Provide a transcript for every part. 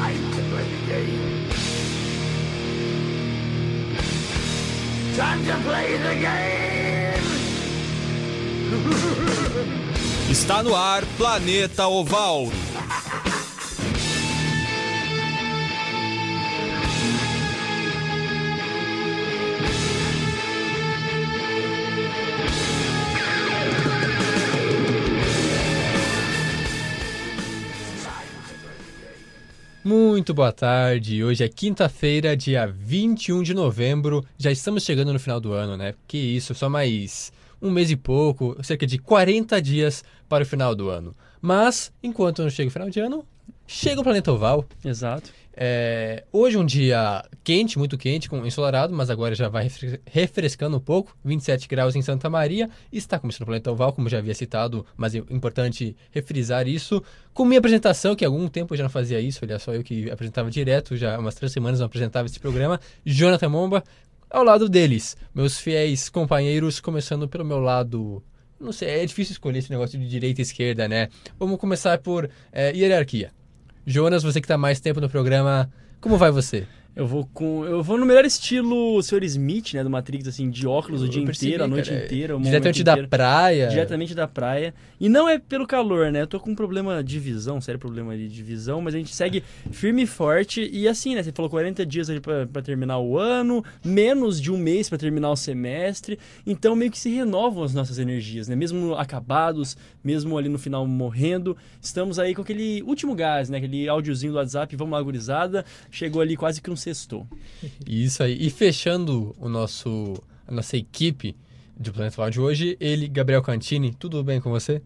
time to play the game. Time to play the game. Está no ar Planeta Oval. Muito boa tarde. Hoje é quinta-feira, dia 21 de novembro. Já estamos chegando no final do ano, né? Que isso, só mais um mês e pouco, cerca de 40 dias para o final do ano. Mas, enquanto não chega o final de ano, chega o Planeta Oval. Exato. É, hoje um dia quente, muito quente, com ensolarado, mas agora já vai refre- refrescando um pouco. 27 graus em Santa Maria. Está começando o Planeta Oval, como já havia citado, mas é importante refrisar isso. Com minha apresentação, que há algum tempo eu já não fazia isso, olha só eu que apresentava direto, já há umas três semanas não apresentava esse programa. Jonathan Momba, ao lado deles, meus fiéis companheiros, começando pelo meu lado. Não sei, é difícil escolher esse negócio de direita e esquerda, né? Vamos começar por é, hierarquia. Jonas, você que está mais tempo no programa, como vai você? Eu vou com. Eu vou no melhor estilo o Sr. Smith, né? Do Matrix, assim, de óculos o Eu dia percebi, inteiro, a noite cara, inteira. o Diretamente da inteiro. praia. Diretamente da praia. E não é pelo calor, né? Eu tô com um problema de visão, sério problema de visão, mas a gente segue firme e forte. E assim, né? Você falou 40 dias ali pra, pra terminar o ano, menos de um mês pra terminar o semestre. Então meio que se renovam as nossas energias, né? Mesmo acabados, mesmo ali no final morrendo. Estamos aí com aquele último gás, né? Aquele áudiozinho do WhatsApp, vamos lá, gurizada. Chegou ali quase que um sextou. Isso aí. E fechando o nosso, a nossa equipe de Planeta Oval de hoje, ele, Gabriel Cantini, tudo bem com você?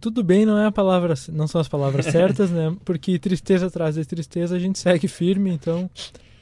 Tudo bem, não é a palavra, não são as palavras certas, né? Porque tristeza atrás de tristeza a gente segue firme, então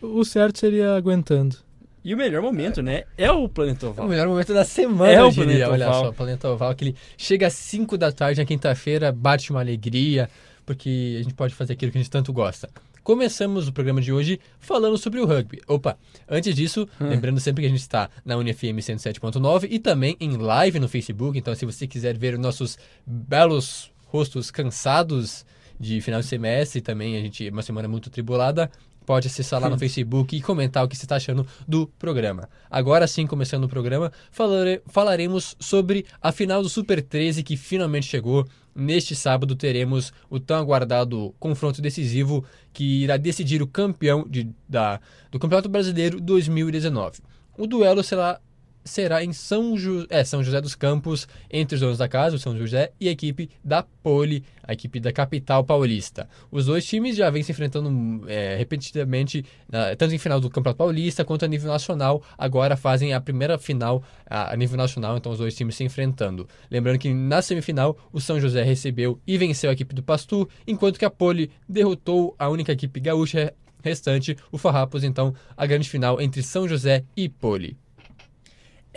o certo seria aguentando. E o melhor momento, né? É o Planeta É o Oval. melhor momento da semana, É eu o diria. Planeta Olha Oval. só, Planeta Oval, que ele chega às 5 da tarde na quinta-feira, bate uma alegria, porque a gente pode fazer aquilo que a gente tanto gosta. Começamos o programa de hoje falando sobre o rugby. Opa, antes disso, Hum. lembrando sempre que a gente está na UniFM 107.9 e também em live no Facebook, então se você quiser ver os nossos belos rostos cansados de final de semestre, também a gente uma semana muito tribulada, pode acessar lá no Facebook e comentar o que você está achando do programa. Agora sim, começando o programa, falare- falaremos sobre a final do Super 13 que finalmente chegou. Neste sábado teremos o tão aguardado confronto decisivo que irá decidir o campeão de- da, do Campeonato Brasileiro 2019. O duelo será, será em São, Ju- é, São José dos Campos, entre os donos da casa, o São José, e a equipe da Poli, a equipe da capital paulista. Os dois times já vêm se enfrentando é, repetidamente, tanto em final do Campeonato Paulista quanto a nível nacional. Agora fazem a primeira final a, nível nacional, então os dois times se enfrentando. Lembrando que na semifinal, o São José recebeu e venceu a equipe do Pastu, enquanto que a Poli derrotou a única equipe gaúcha restante, o Farrapos. Então, a grande final entre São José e Poli.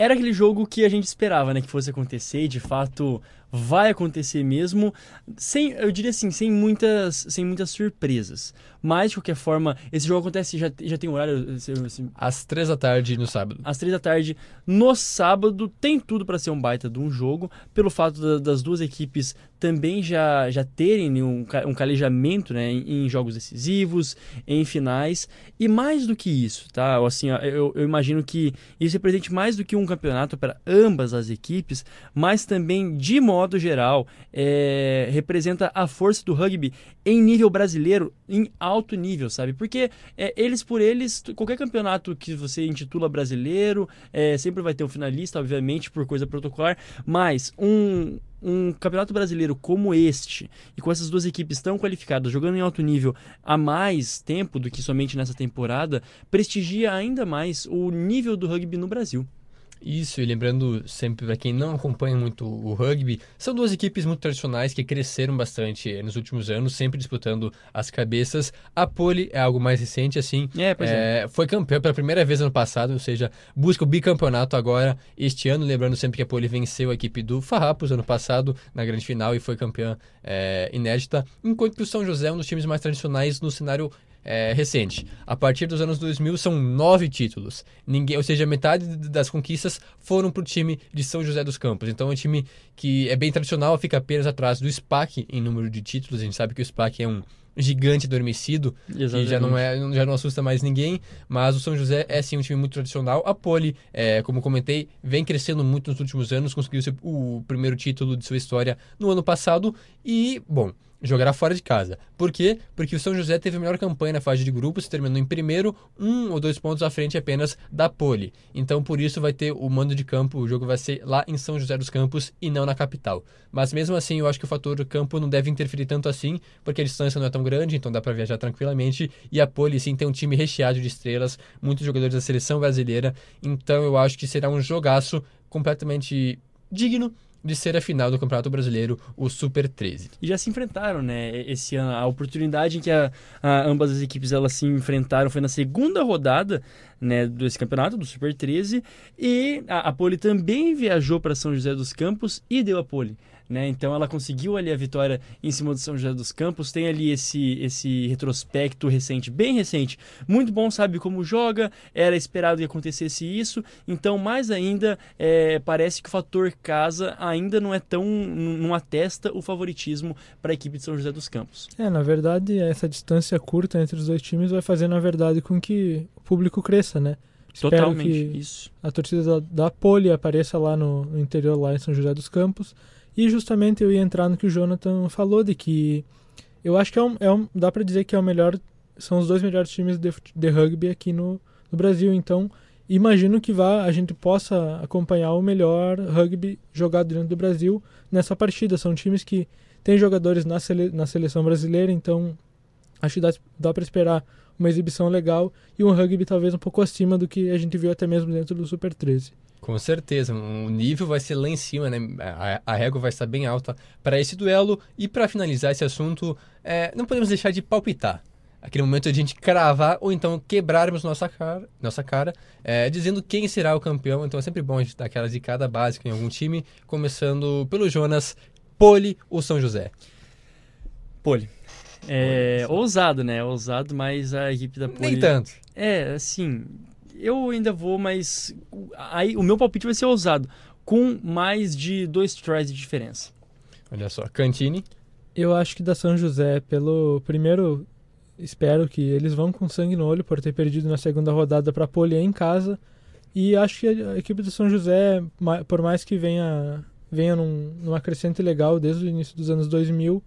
Era aquele jogo que a gente esperava, né, que fosse acontecer, e de fato vai acontecer mesmo, sem, eu diria assim, sem muitas, sem muitas surpresas. Mas de qualquer forma, esse jogo acontece já, já tem horário, assim, Às três da tarde no sábado. às três da tarde no sábado. Tem tudo para ser um baita de um jogo, pelo fato da- das duas equipes também já, já terem um, ca- um calejamento né, em, em jogos decisivos, em finais. E mais do que isso, tá? Assim, eu, eu imagino que isso represente mais do que um campeonato para ambas as equipes, mas também, de modo geral, é, representa a força do rugby em nível brasileiro, em alto nível, sabe? Porque é, eles por eles, qualquer campeonato que você intitula brasileiro, é, sempre vai ter um finalista, obviamente, por coisa protocolar, mas um, um campeonato brasileiro como este, e com essas duas equipes tão qualificadas, jogando em alto nível há mais tempo do que somente nessa temporada, prestigia ainda mais o nível do rugby no Brasil. Isso, e lembrando sempre para quem não acompanha muito o rugby, são duas equipes muito tradicionais que cresceram bastante nos últimos anos, sempre disputando as cabeças. A Poli é algo mais recente, assim. É, pois é. É, foi campeão pela primeira vez ano passado, ou seja, busca o bicampeonato agora este ano. Lembrando sempre que a Poli venceu a equipe do Farrapos ano passado na grande final e foi campeã é, inédita. Enquanto que o São José é um dos times mais tradicionais no cenário é, recente. A partir dos anos 2000 são nove títulos. Ninguém, ou seja, metade das conquistas foram para o time de São José dos Campos. Então é um time que é bem tradicional, fica apenas atrás do SPAC em número de títulos. A gente sabe que o SPAC é um gigante adormecido, que já não, é, já não assusta mais ninguém, mas o São José é sim um time muito tradicional. A Poli, é, como comentei, vem crescendo muito nos últimos anos, conseguiu ser o primeiro título de sua história no ano passado e, bom, jogará fora de casa. Por quê? Porque o São José teve a melhor campanha na fase de grupos, terminou em primeiro, um ou dois pontos à frente apenas da Poli. Então, por isso, vai ter o mando de campo, o jogo vai ser lá em São José dos Campos e não na capital. Mas mesmo assim, eu acho que o fator campo não deve interferir tanto assim, porque a distância não é tão grande, então dá para viajar tranquilamente. E a Poli, sim, tem um time recheado de estrelas, muitos jogadores da seleção brasileira. Então, eu acho que será um jogaço completamente digno de ser a final do Campeonato Brasileiro, o Super 13. E já se enfrentaram, né, esse ano. A oportunidade em que a, a, ambas as equipes elas se enfrentaram foi na segunda rodada né, desse campeonato, do Super 13, e a, a Poli também viajou para São José dos Campos e deu a Poli. Né? Então ela conseguiu ali a vitória em cima do São José dos Campos, tem ali esse, esse retrospecto recente, bem recente, muito bom, sabe como joga, era esperado que acontecesse isso, então mais ainda é, parece que o fator casa ainda não é tão, não atesta o favoritismo para a equipe de São José dos Campos. É, na verdade, essa distância curta entre os dois times vai fazer, na verdade, com que o público cresça, né? Totalmente, Espero que isso. a torcida da, da Poli apareça lá no, no interior, lá em São José dos Campos, e justamente eu ia entrar no que o Jonathan falou, de que eu acho que é um, é um dá para dizer que é o melhor, são os dois melhores times de, de rugby aqui no, no, Brasil. Então, imagino que vá, a gente possa acompanhar o melhor rugby jogado dentro do Brasil nessa partida. São times que têm jogadores na, sele, na seleção brasileira, então acho que dá, dá para esperar uma exibição legal e um rugby talvez um pouco acima do que a gente viu até mesmo dentro do Super 13. Com certeza, o nível vai ser lá em cima, né? A, a régua vai estar bem alta para esse duelo. E para finalizar esse assunto, é, não podemos deixar de palpitar. Aquele momento de a gente cravar ou então quebrarmos nossa cara, nossa cara é, dizendo quem será o campeão. Então é sempre bom a gente dar aquela zicada básica em algum time, começando pelo Jonas, Poli ou São José. Poli. É, ousado, né? Ousado, mas a equipe da Poli... Nem tanto. É, assim, eu ainda vou, mas aí o meu palpite vai ser ousado, com mais de dois tries de diferença. Olha só, Cantini. Eu acho que da São José, pelo primeiro, espero que eles vão com sangue no olho por ter perdido na segunda rodada para Polier em casa. E acho que a equipe do São José, por mais que venha, venha num, numa crescente legal desde o início dos anos 2000,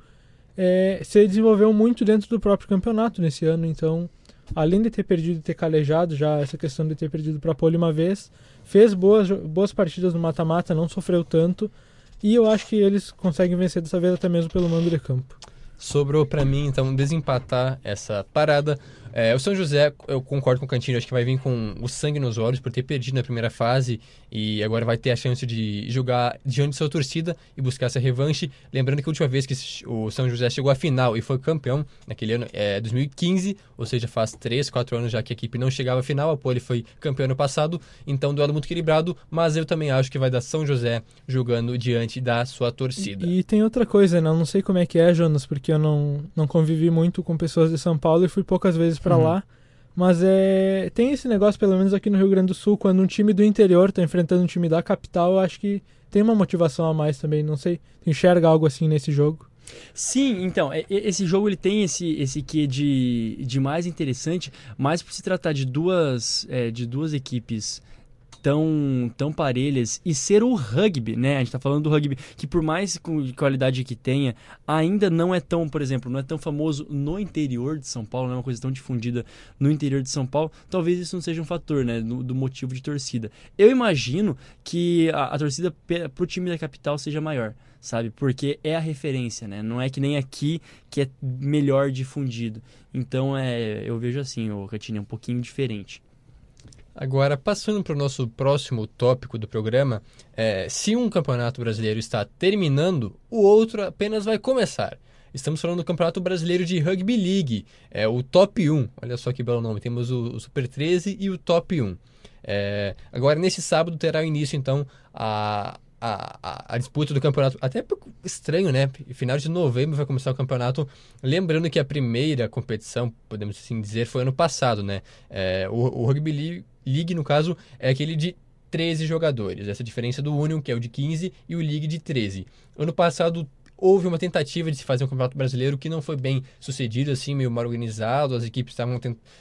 é, se desenvolveu muito dentro do próprio campeonato nesse ano. Então, além de ter perdido e ter calejado já essa questão de ter perdido para a Poli uma vez, fez boas, boas partidas no mata-mata, não sofreu tanto. E eu acho que eles conseguem vencer dessa vez até mesmo pelo mando de campo. Sobrou para mim, então, desempatar essa parada. É, o São José, eu concordo com o Cantinho, acho que vai vir com o sangue nos olhos por ter perdido na primeira fase e agora vai ter a chance de jogar diante de sua torcida e buscar essa revanche. Lembrando que a última vez que o São José chegou à final e foi campeão, naquele ano, é 2015, ou seja, faz 3, 4 anos já que a equipe não chegava à final, a Poli foi campeão ano passado, então duelo muito equilibrado, mas eu também acho que vai dar São José jogando diante da sua torcida. E, e tem outra coisa, né? Eu não sei como é que é, Jonas, porque eu não, não convivi muito com pessoas de São Paulo e fui poucas vezes para uhum. lá. Mas é, tem esse negócio, pelo menos aqui no Rio Grande do Sul, quando um time do interior está enfrentando um time da capital, eu acho que tem uma motivação a mais também. Não sei, enxerga algo assim nesse jogo? Sim, então, esse jogo ele tem esse, esse quê de, de mais interessante, mais por se tratar de duas, é, de duas equipes tão, tão parelhas e ser o rugby, né? A gente tá falando do rugby que por mais qualidade que tenha, ainda não é tão, por exemplo, não é tão famoso no interior de São Paulo, não é uma coisa tão difundida no interior de São Paulo. Talvez isso não seja um fator, né, do, do motivo de torcida. Eu imagino que a, a torcida pro time da capital seja maior sabe? Porque é a referência, né? Não é que nem aqui que é melhor difundido. Então, é, eu vejo assim, o Catine é um pouquinho diferente. Agora, passando para o nosso próximo tópico do programa, é, se um campeonato brasileiro está terminando, o outro apenas vai começar. Estamos falando do Campeonato Brasileiro de Rugby League, é o Top 1. Olha só que belo nome, temos o, o Super 13 e o Top 1. É, agora, nesse sábado, terá início então a, a, a, disputa do campeonato. Até estranho, né? Final de novembro vai começar o campeonato. Lembrando que a primeira competição, podemos assim dizer, foi ano passado, né? É, o, o Rugby League, League, no caso, é aquele de 13 jogadores. Essa diferença do Union, que é o de 15, e o League de 13. Ano passado houve uma tentativa de se fazer um campeonato brasileiro que não foi bem sucedido, assim, meio mal organizado, as equipes estavam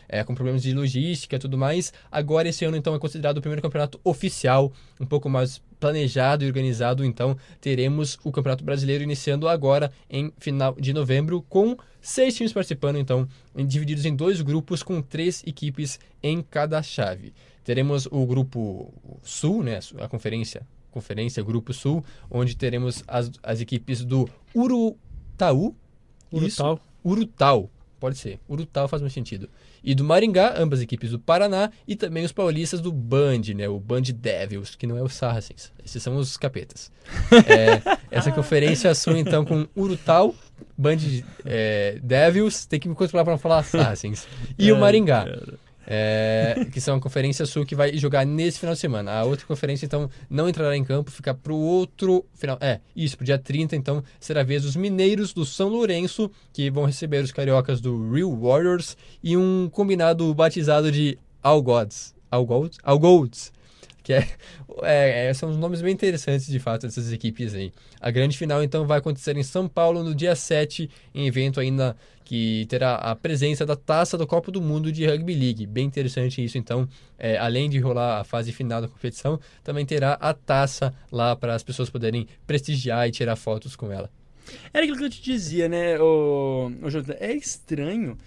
é, com problemas de logística e tudo mais. Agora, esse ano, então, é considerado o primeiro campeonato oficial, um pouco mais planejado e organizado, então teremos o Campeonato Brasileiro iniciando agora em final de novembro com seis times participando, então divididos em dois grupos com três equipes em cada chave. Teremos o grupo Sul, né, a conferência Conferência Grupo Sul, onde teremos as, as equipes do Urutaú. Urutau. Isso, Urutau, pode ser. Urutau faz mais sentido. E do Maringá, ambas equipes do Paraná, e também os paulistas do Band, né? O Band Devils, que não é o Saracens. Esses são os capetas. é, essa conferência sul, então, com Urutau, Band é, Devils, tem que me controlar para não falar Saracens. E o Maringá. É, que são a Conferência Sul que vai jogar nesse final de semana. A outra conferência, então, não entrará em campo, fica para o outro final. É, isso, pro dia 30, então, será a vez dos mineiros do São Lourenço, que vão receber os cariocas do Real Warriors e um combinado batizado de All Gods. All Gods? All Golds. Que é, é, é, são os nomes bem interessantes, de fato, dessas equipes aí. A grande final, então, vai acontecer em São Paulo no dia 7, em evento ainda que terá a presença da taça do Copa do Mundo de Rugby League. Bem interessante isso, então, é, além de rolar a fase final da competição, também terá a taça lá para as pessoas poderem prestigiar e tirar fotos com ela. Era aquilo que eu te dizia, né, o, o? É estranho,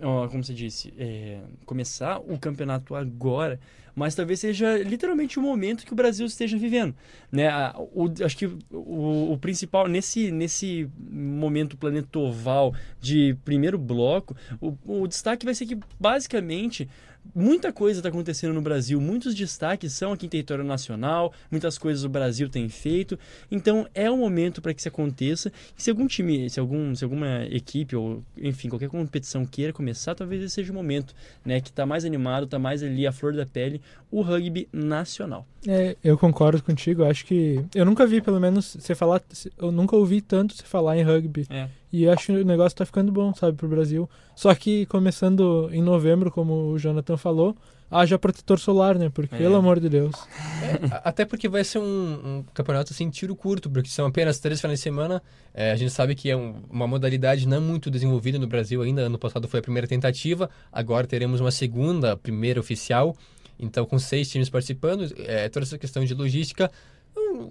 como você disse, é, começar o campeonato agora mas talvez seja literalmente o momento que o Brasil esteja vivendo. Né? O, acho que o, o principal, nesse, nesse momento planetoval de primeiro bloco, o, o destaque vai ser que, basicamente, muita coisa está acontecendo no Brasil, muitos destaques são aqui em território nacional, muitas coisas o Brasil tem feito. Então é o momento para que isso aconteça. E se algum time, se, algum, se alguma equipe ou enfim qualquer competição queira começar, talvez esse seja o momento, né, que está mais animado, está mais ali a flor da pele, o rugby nacional. É, eu concordo contigo. Acho que eu nunca vi, pelo menos, você falar, eu nunca ouvi tanto você falar em rugby. É. E acho que o negócio tá ficando bom, sabe, pro Brasil. Só que começando em novembro, como o Jonathan falou, haja protetor solar, né? Porque, é. pelo amor de Deus. É, até porque vai ser um, um, campeonato assim, tiro curto, porque são apenas três finais de semana. É, a gente sabe que é um, uma modalidade não muito desenvolvida no Brasil ainda. Ano passado foi a primeira tentativa, agora teremos uma segunda, primeira oficial. Então, com seis times participando, é, toda essa questão de logística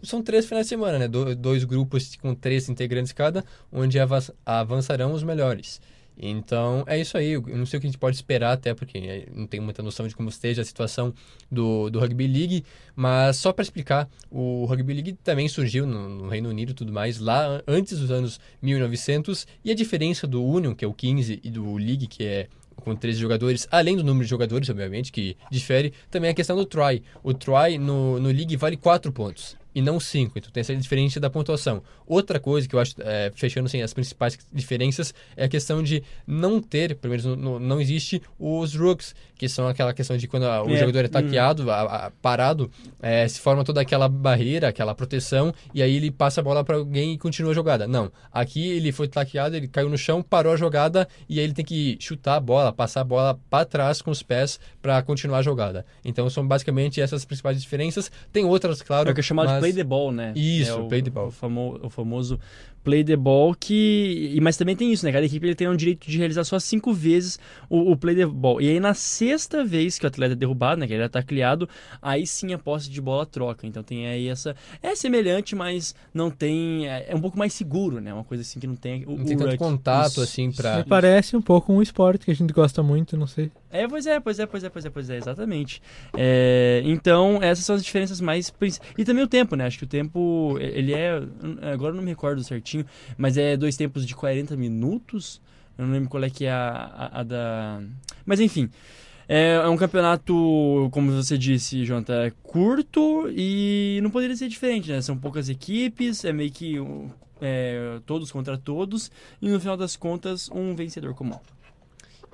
são três finais de semana, né? Do, dois grupos com três integrantes cada, onde avançarão os melhores. Então, é isso aí. Eu não sei o que a gente pode esperar, até porque não tenho muita noção de como esteja a situação do, do Rugby League. Mas só para explicar, o Rugby League também surgiu no, no, Reino Unido e tudo mais, lá antes dos anos 1900. E a diferença do Union, que é o 15, e do League, que é com 13 jogadores, além do número de jogadores, obviamente, que difere, também a questão do try. O try no, no League vale 4 pontos e não 5. Então tem essa diferença da pontuação. Outra coisa que eu acho, é, fechando assim, as principais diferenças, é a questão de não ter, pelo menos no, não existe os rooks, que são aquela questão de quando a, o é. jogador é hum. taqueado, hum. a, a, parado, é, se forma toda aquela barreira, aquela proteção, e aí ele passa a bola para alguém e continua a jogada. Não. Aqui ele foi taqueado, ele caiu no chão, parou a jogada, e aí ele tem que chutar a bola, passar a bola para trás com os pés para continuar a jogada. Então são basicamente essas principais diferenças. Tem outras, claro. É o que é chamado mas... de play the ball, né? Isso, é o, play the ball. O, famo, o famoso play the ball que mas também tem isso né? Cada equipe ele tem o direito de realizar só cinco vezes o, o, play the ball. E aí na sexta vez que o atleta é derrubado né? Que ele está criado aí sim a posse de bola troca. Então tem aí essa é semelhante mas não tem é, é um pouco mais seguro né? Uma coisa assim que não tem o, não tem tanto contato isso, assim para me parece um pouco um esporte que a gente gosta muito não sei. É pois é pois é pois é pois é pois é exatamente. É, então essas são as diferenças mais e também o tempo né? Acho que o tempo ele é agora eu não me recordo certinho mas é dois tempos de 40 minutos. Eu não lembro qual é que é a, a, a da. Mas enfim. É, é, um campeonato, como você disse, Jonathan, é curto e não poderia ser diferente, né? São poucas equipes, é meio que é, todos contra todos, e no final das contas, um vencedor comum.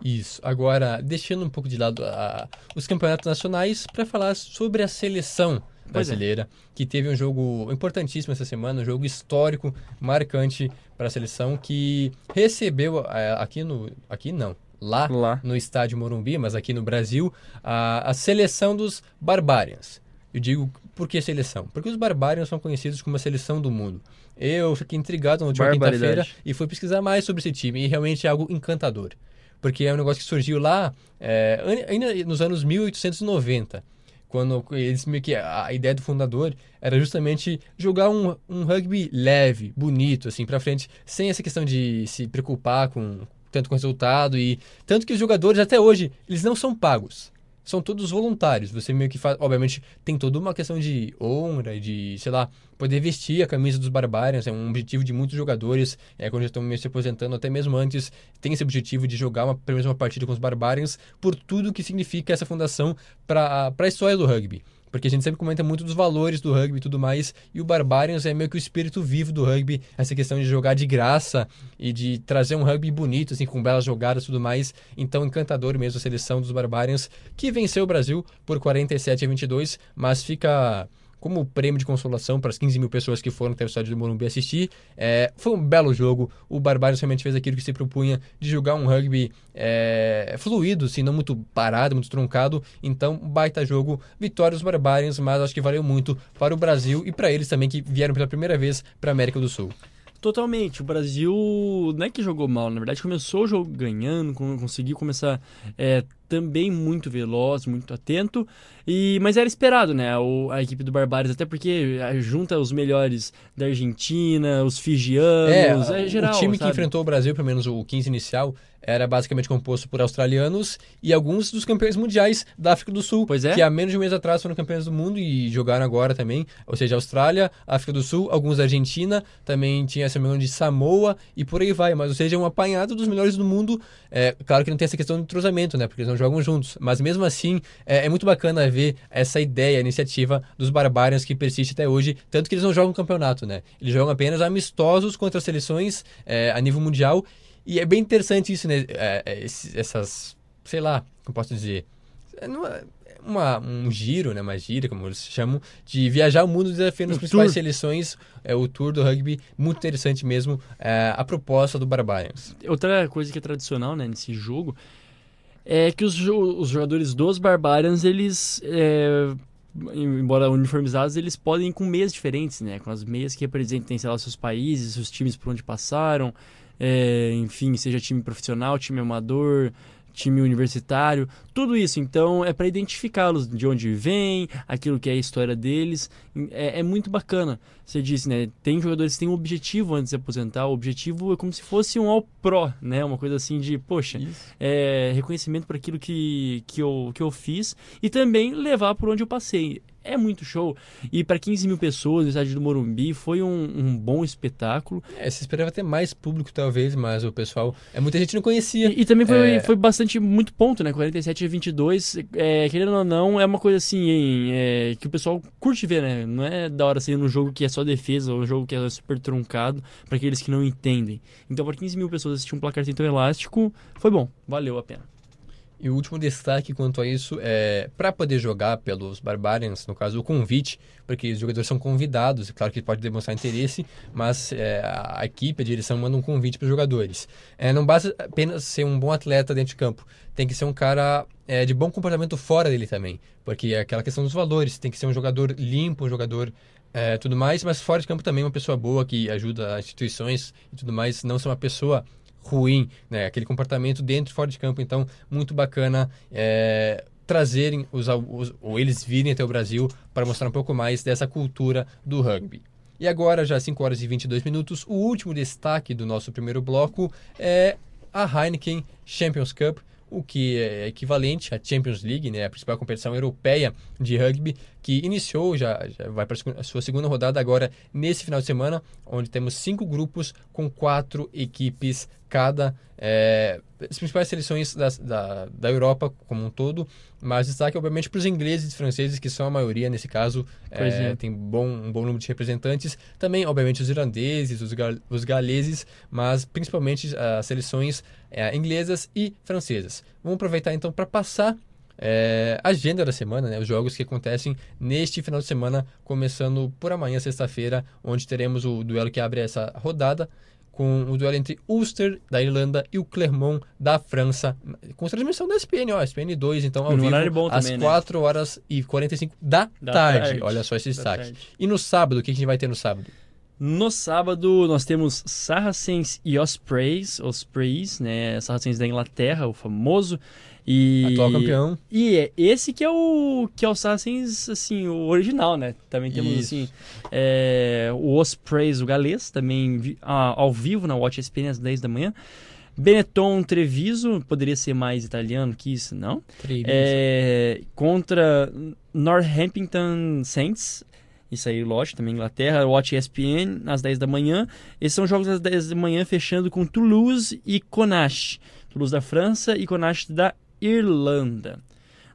Isso. Agora, deixando um pouco de lado a, os campeonatos nacionais para falar sobre a seleção É. brasileira, que teve um jogo importantíssimo essa semana, um jogo histórico, marcante para a seleção, que recebeu eh, aqui no. Aqui não. Lá, Lá. no estádio Morumbi, mas aqui no Brasil, a, a seleção dos Barbarians. Eu digo por que seleção? Porque os Barbarians são conhecidos como a seleção do mundo. Eu fiquei intrigado na última quinta-feira e fui pesquisar mais sobre esse time e realmente é algo encantador. Porque é um negócio que surgiu lá é, ainda nos anos 1890, quando eles meio que a ideia do fundador era justamente jogar um, um rugby leve, bonito, assim, pra frente, sem essa questão de se preocupar com tanto com resultado e tanto que os jogadores até hoje eles não são pagos. São todos voluntários. Você meio que faz. Obviamente, tem toda uma questão de honra, e de, sei lá, poder vestir a camisa dos Barbarians. É um objetivo de muitos jogadores. É, quando já estão meio se aposentando, até mesmo antes, tem esse objetivo de jogar uma, pelo menos uma partida com os Barbarians, por tudo que significa essa fundação para a história do rugby. Porque a gente sempre comenta muito dos valores do rugby e tudo mais, e o Barbarians é meio que o espírito vivo do rugby, essa questão de jogar de graça e de trazer um rugby bonito, assim, com belas jogadas e tudo mais. Então, encantador mesmo a seleção dos Barbarians, que venceu o Brasil por 47 a 22, mas fica como prêmio de consolação para as 15 mil pessoas que foram até o estádio do Morumbi assistir. É, foi um belo jogo. O Barbarians realmente fez aquilo que se propunha de jogar um rugby é, fluido, assim, não muito parado, muito truncado. Então, baita jogo. Vitória dos Barbarians, mas acho que valeu muito para o Brasil e para eles também que vieram pela primeira vez para a América do Sul. Totalmente. O Brasil não é que jogou mal, na verdade começou o jogo ganhando, con- conseguiu começar é, também muito veloz, muito atento. E mas era esperado, né? O, a equipe do Barbares, até porque é, junta os melhores da Argentina, os fijianos, é, geral. o time que sabe? enfrentou o Brasil, pelo menos o 15 inicial, era basicamente composto por australianos e alguns dos campeões mundiais da África do Sul, Pois é. que há menos de um mês atrás foram campeões do mundo e jogaram agora também, ou seja, Austrália, África do Sul, alguns da Argentina, também tinha essa mesma de Samoa e por aí vai, mas ou seja, um apanhado dos melhores do mundo. É, claro que não tem essa questão do entrosamento, né, porque eles não jogam juntos, mas mesmo assim é, é muito bacana ver essa ideia, a iniciativa dos Barbarians que persiste até hoje, tanto que eles não jogam campeonato, né? Eles jogam apenas amistosos contra seleções é, a nível mundial e é bem interessante isso, né? É, é, esses- essas, sei lá, como posso dizer, é não é uma, um giro, né? Uma gira, como eles chamam, de viajar o mundo desafiando as principais tour. seleções, é o tour do rugby, muito interessante mesmo, é, a proposta do Barbarians. Outra coisa que é tradicional, né, nesse jogo, é que os, os jogadores dos Barbarians, eles, é, embora uniformizados, eles podem ir com meias diferentes, né, com as meias que representem, sei lá, seus países, os times por onde passaram, é, enfim, seja time profissional, time amador, time universitário, tudo isso. Então é para identificá-los de onde vêm, aquilo que é a história deles. É, é muito bacana. Você disse, né? Tem jogadores que têm um objetivo antes de se aposentar. O objetivo é como se fosse um All Pro, né? Uma coisa assim de, poxa, é, reconhecimento por aquilo que, que, eu, que eu fiz e também levar por onde eu passei. É muito show. E para 15 mil pessoas no estádio do Morumbi foi um, um bom espetáculo. É, se esperava ter mais público, talvez, mas o pessoal. É, muita gente não conhecia. E, e também foi, É. foi bastante, muito ponto, né? 47 a 22, é, querendo ou não, é uma coisa assim, hein, é, que o pessoal curte ver, né? Não é da hora ser um jogo que é só defesa ou um jogo que é super truncado para aqueles que não entendem. Então, para 15 mil pessoas assistir um placar assim tão elástico, foi bom, valeu a pena. E o último destaque quanto a isso é para poder jogar pelos Barbarians, no caso o convite, porque os jogadores são convidados, é claro que pode demonstrar interesse, mas é, a equipe, a direção manda um convite para os jogadores. É, não basta apenas ser um bom atleta dentro de campo, tem que ser um cara é, de bom comportamento fora dele também, porque é aquela questão dos valores, tem que ser um jogador limpo, um jogador é, tudo mais, mas fora de campo também uma pessoa boa que ajuda instituições e tudo mais, não ser uma pessoa ruim, né? Aquele comportamento dentro e fora de campo. Então, muito bacana é, trazerem os, os- ou eles virem até o Brasil para mostrar um pouco mais dessa cultura do rugby. E agora, já 5 horas e 22 minutos, o último destaque do nosso primeiro bloco é a Heineken Champions Cup, o que é equivalente à Champions League, né, a principal competição europeia de rugby, que iniciou, já, já vai para a sua segunda rodada agora nesse final de semana, onde temos cinco grupos com quatro equipes cada. é, as principais seleções das- da, da Europa como um todo, mas destaque obviamente para os ingleses e franceses, que são a maioria nesse caso, é, é. tem bom, um bom número de representantes. Também, obviamente, os irlandeses, os, gal, os galeses, mas principalmente as seleções é, inglesas e francesas. Vamos aproveitar então para passar é, agenda da semana, né? Os jogos que acontecem neste final de semana, começando por amanhã, sexta-feira, onde teremos o duelo que abre essa rodada, com o duelo entre Ulster, da Irlanda, e o Clermont, da França, com transmissão da SPN, ó, SPN 2, então ao No vivo, horário bom às também, né? 4 horas e 45 da, Da tarde. tarde. Olha só esse destaque. E no sábado, o que a gente vai ter no sábado? No sábado, nós temos Saracens e Ospreys, Ospreys, né? Saracens da Inglaterra, o famoso. E... Atual campeão. E é esse que é o que é o Saracens, assim, o original, né? Também temos, Isso. assim, é, o Ospreys, o galês, também ao vivo na Watch às 10 da manhã. Benetton Treviso, poderia ser mais italiano que isso, não? É, contra Northampton Saints. Isso aí, lógico, também Inglaterra. Watch ESPN às 10 da manhã. Esses são jogos às 10 da manhã, fechando com Toulouse e Conache. Toulouse da França e Conache da Irlanda.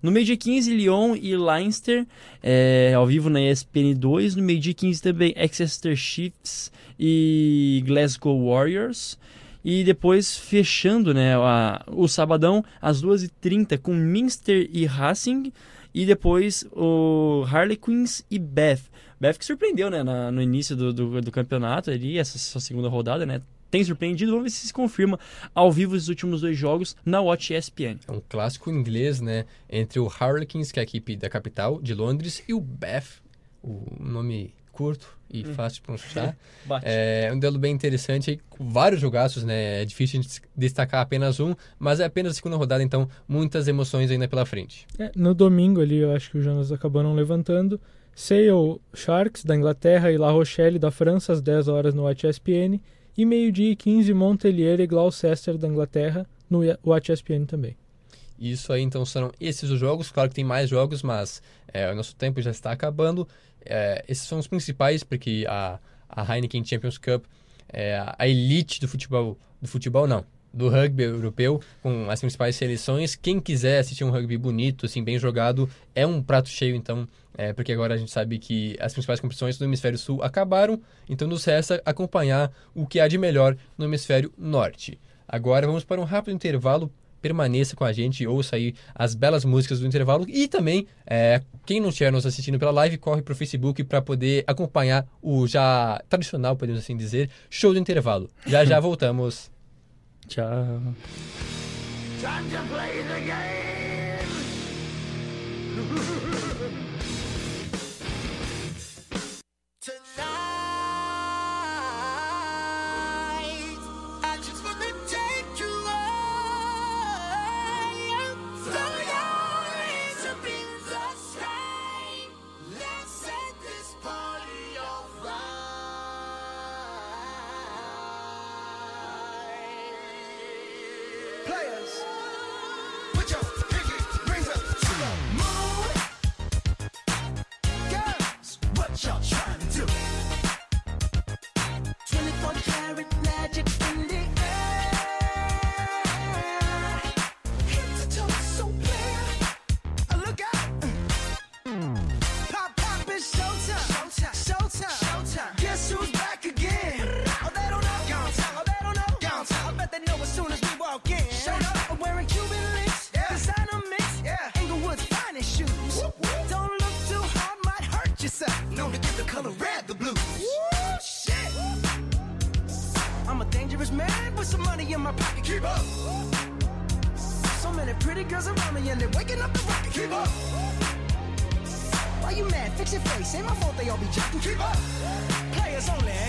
No meio-dia 15, Lyon e Leinster, é, ao vivo na ESPN 2. No meio-dia 15 também, Exeter Chiefs e Glasgow Warriors. E depois fechando né, a- o sabadão às 2h30 com Minster e Racing. E depois o Harlequins e Beth. Beth que surpreendeu né, na- no início do, do, do campeonato ali, essa sua segunda rodada, né? Tem surpreendido, vamos ver se se confirma ao vivo os últimos dois jogos na Watch ESPN. É um clássico inglês, né? Entre o Harlequins, que é a equipe da capital de Londres, e o Bath, o nome curto e fácil de pronunciar. Bate. É um duelo bem interessante, com vários jogaços, né? É difícil a gente destacar apenas um, mas é apenas a segunda rodada, então muitas emoções ainda pela frente. É, no domingo ali, eu acho que o Jonas acabou não levantando. Sale Sharks da Inglaterra e La Rochelle da França às 10 horas no Watch ESPN. E meio-dia e 15 Montpellier e Gloucester da Inglaterra no ESPN também. Isso aí, então, serão esses os jogos. Claro que tem mais jogos, mas é, o nosso tempo já está acabando. É, esses são os principais, porque a, a Heineken Champions Cup é a elite do futebol. Do futebol, não. Do rugby europeu, com as principais seleções. Quem quiser assistir um rugby bonito, assim, bem jogado, é um prato cheio, então. É, porque agora a gente sabe que as principais competições do Hemisfério Sul acabaram, então nos resta acompanhar o que há de melhor no Hemisfério Norte. Agora vamos para um rápido intervalo permaneça com a gente, ouça aí as belas músicas do intervalo e também, é, quem não estiver nos assistindo pela live, corre para o Facebook para poder acompanhar o já tradicional, podemos assim dizer, show do intervalo. Já já voltamos. Tchau. Time to play the game! girls around me and they're waking up the rocket. Keep up. Why you mad? Fix your face. Ain't my fault they all be jacking. Keep up. Players only.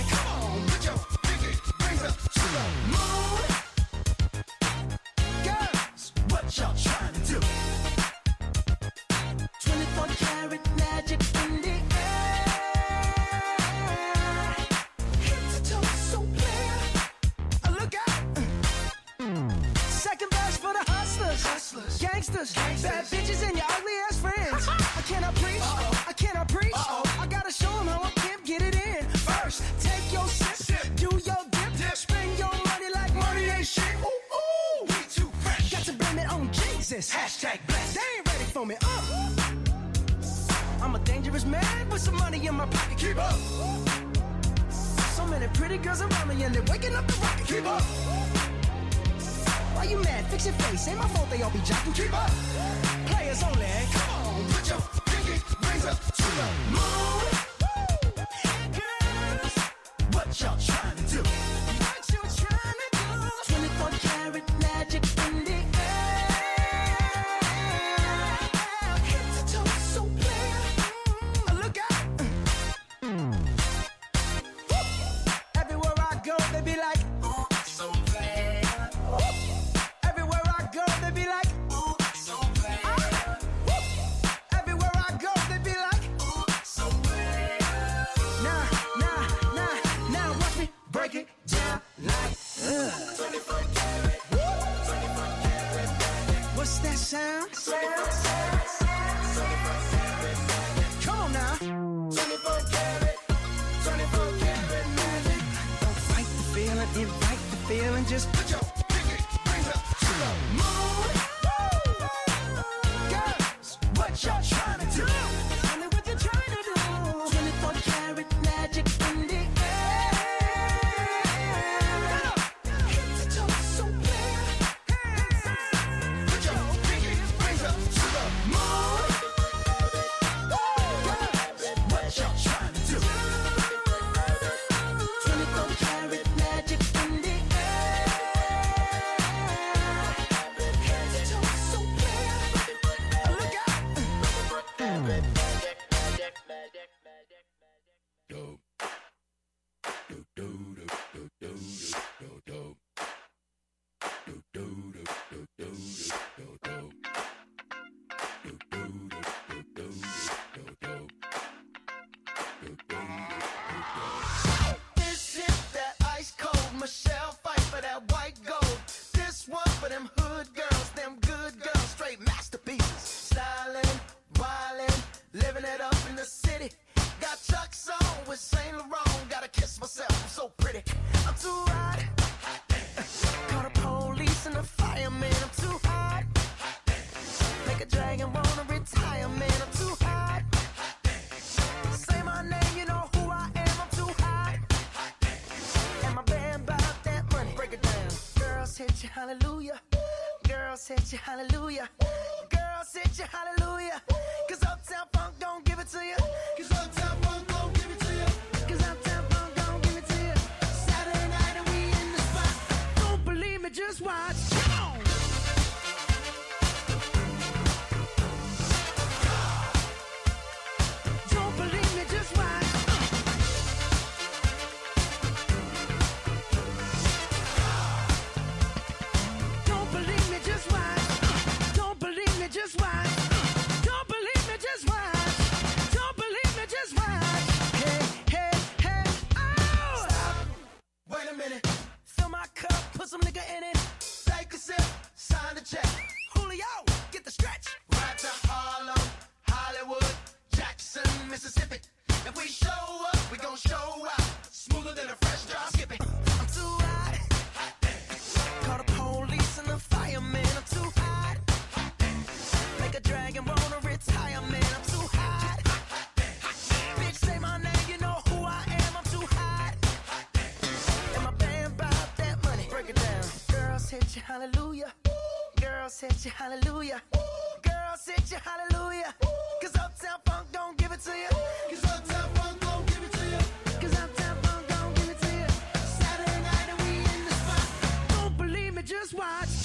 go, they be like, feeling, just put your hallelujah. Girl, hallelujah. Just watch.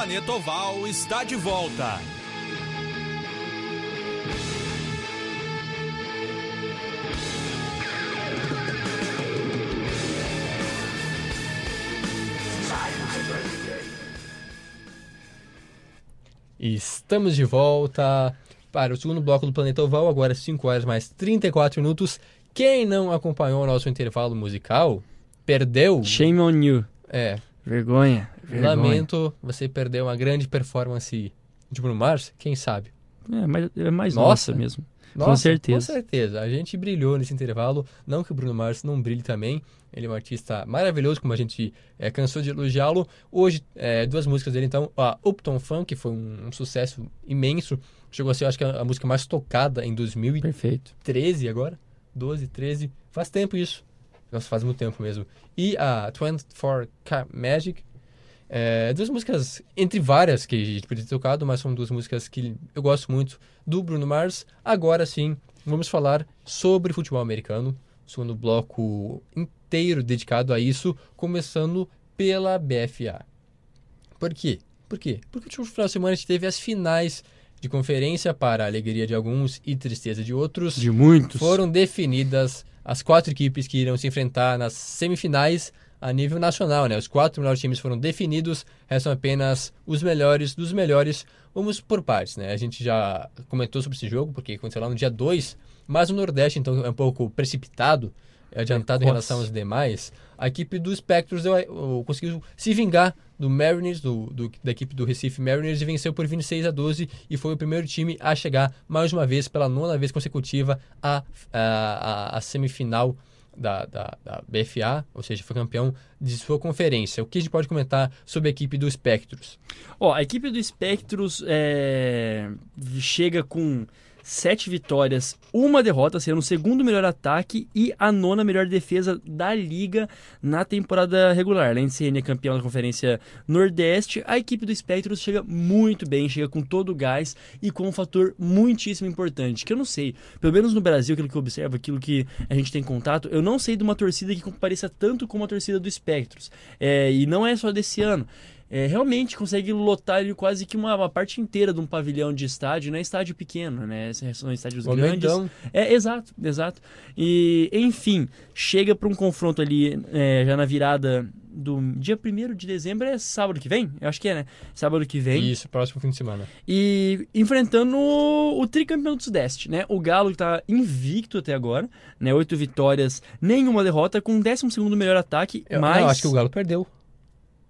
Planeta Oval está de volta. Estamos de volta para o segundo bloco do Planeta Oval, agora 5 horas mais 34 minutos. Quem não acompanhou o nosso intervalo musical, perdeu. Shame on you. É, Vergonha. Vergonha. lamento, você perdeu uma grande performance de Bruno Mars, quem sabe? É mais, é mais Nossa. nossa mesmo. Nossa, certeza. Com certeza. A gente brilhou nesse intervalo. Não que o Bruno Mars não brilhe também. Ele é um artista maravilhoso, como a gente é, cansou de elogiá-lo. Hoje, é, duas músicas dele, então. A Upton Funk, que foi um, um sucesso imenso. Chegou a ser, eu acho que, a, a música mais tocada em 2013 Perfeito. agora. 12, 13. Faz tempo isso. Nossa, faz muito tempo mesmo. E a 24K Magic. É, duas músicas, entre várias que a gente podia ter tocado, mas são duas músicas que eu gosto muito do Bruno Mars. Agora sim, vamos falar sobre futebol americano. Segundo bloco inteiro dedicado a isso, começando pela BFA. Por quê? Por quê? Porque no último final de semana a gente teve as finais de conferência para a alegria de alguns e tristeza de outros De muitos. foram definidas as quatro equipes que irão se enfrentar nas semifinais a nível nacional, né? Os quatro melhores times foram definidos, restam apenas os melhores dos melhores. Vamos por partes, né? A gente já comentou sobre esse jogo, porque aconteceu lá no dia 2, mas o Nordeste, então, é um pouco precipitado, adiantado em Precoce. relação aos demais. A equipe do Spectros eu, eu conseguiu se vingar do Mariners, do, do- da equipe do Recife Mariners, e venceu por 26 a 12 e foi o primeiro time a chegar mais uma vez, pela nona vez consecutiva, à a, a, a semifinal da, da, da BFA, ou seja, foi campeão de sua conferência. O que a gente pode comentar sobre a equipe do Spectros? Ó, a equipe do Spectros é, chega com sete vitórias, uma derrota, sendo o segundo melhor ataque e a nona melhor defesa da liga na temporada regular. Além de ser campeão da Conferência Nordeste, a equipe do Spectros chega muito bem, chega com todo o gás e com um fator muitíssimo importante, que eu não sei, pelo menos no Brasil, aquilo que eu observo, aquilo que a gente tem contato, eu não sei de uma torcida que compareça tanto como a torcida do Spectros. É, e não é só desse ano é, realmente consegue lotar ali quase que uma, uma parte inteira de um pavilhão de estádio, não é estádio pequeno, né? São estádios grandes. É, exato, exato. E, enfim, chega para um confronto ali é, já na virada do dia 1 de dezembro, é sábado que vem? Eu acho que é, né? Sábado que vem. Isso, próximo fim de semana. E enfrentando o, o tricampeão do Sudeste, né? O Galo está invicto até agora, né? Oito vitórias, nenhuma derrota, com o 12 melhor ataque, Eu, mas... não, acho que o Galo perdeu.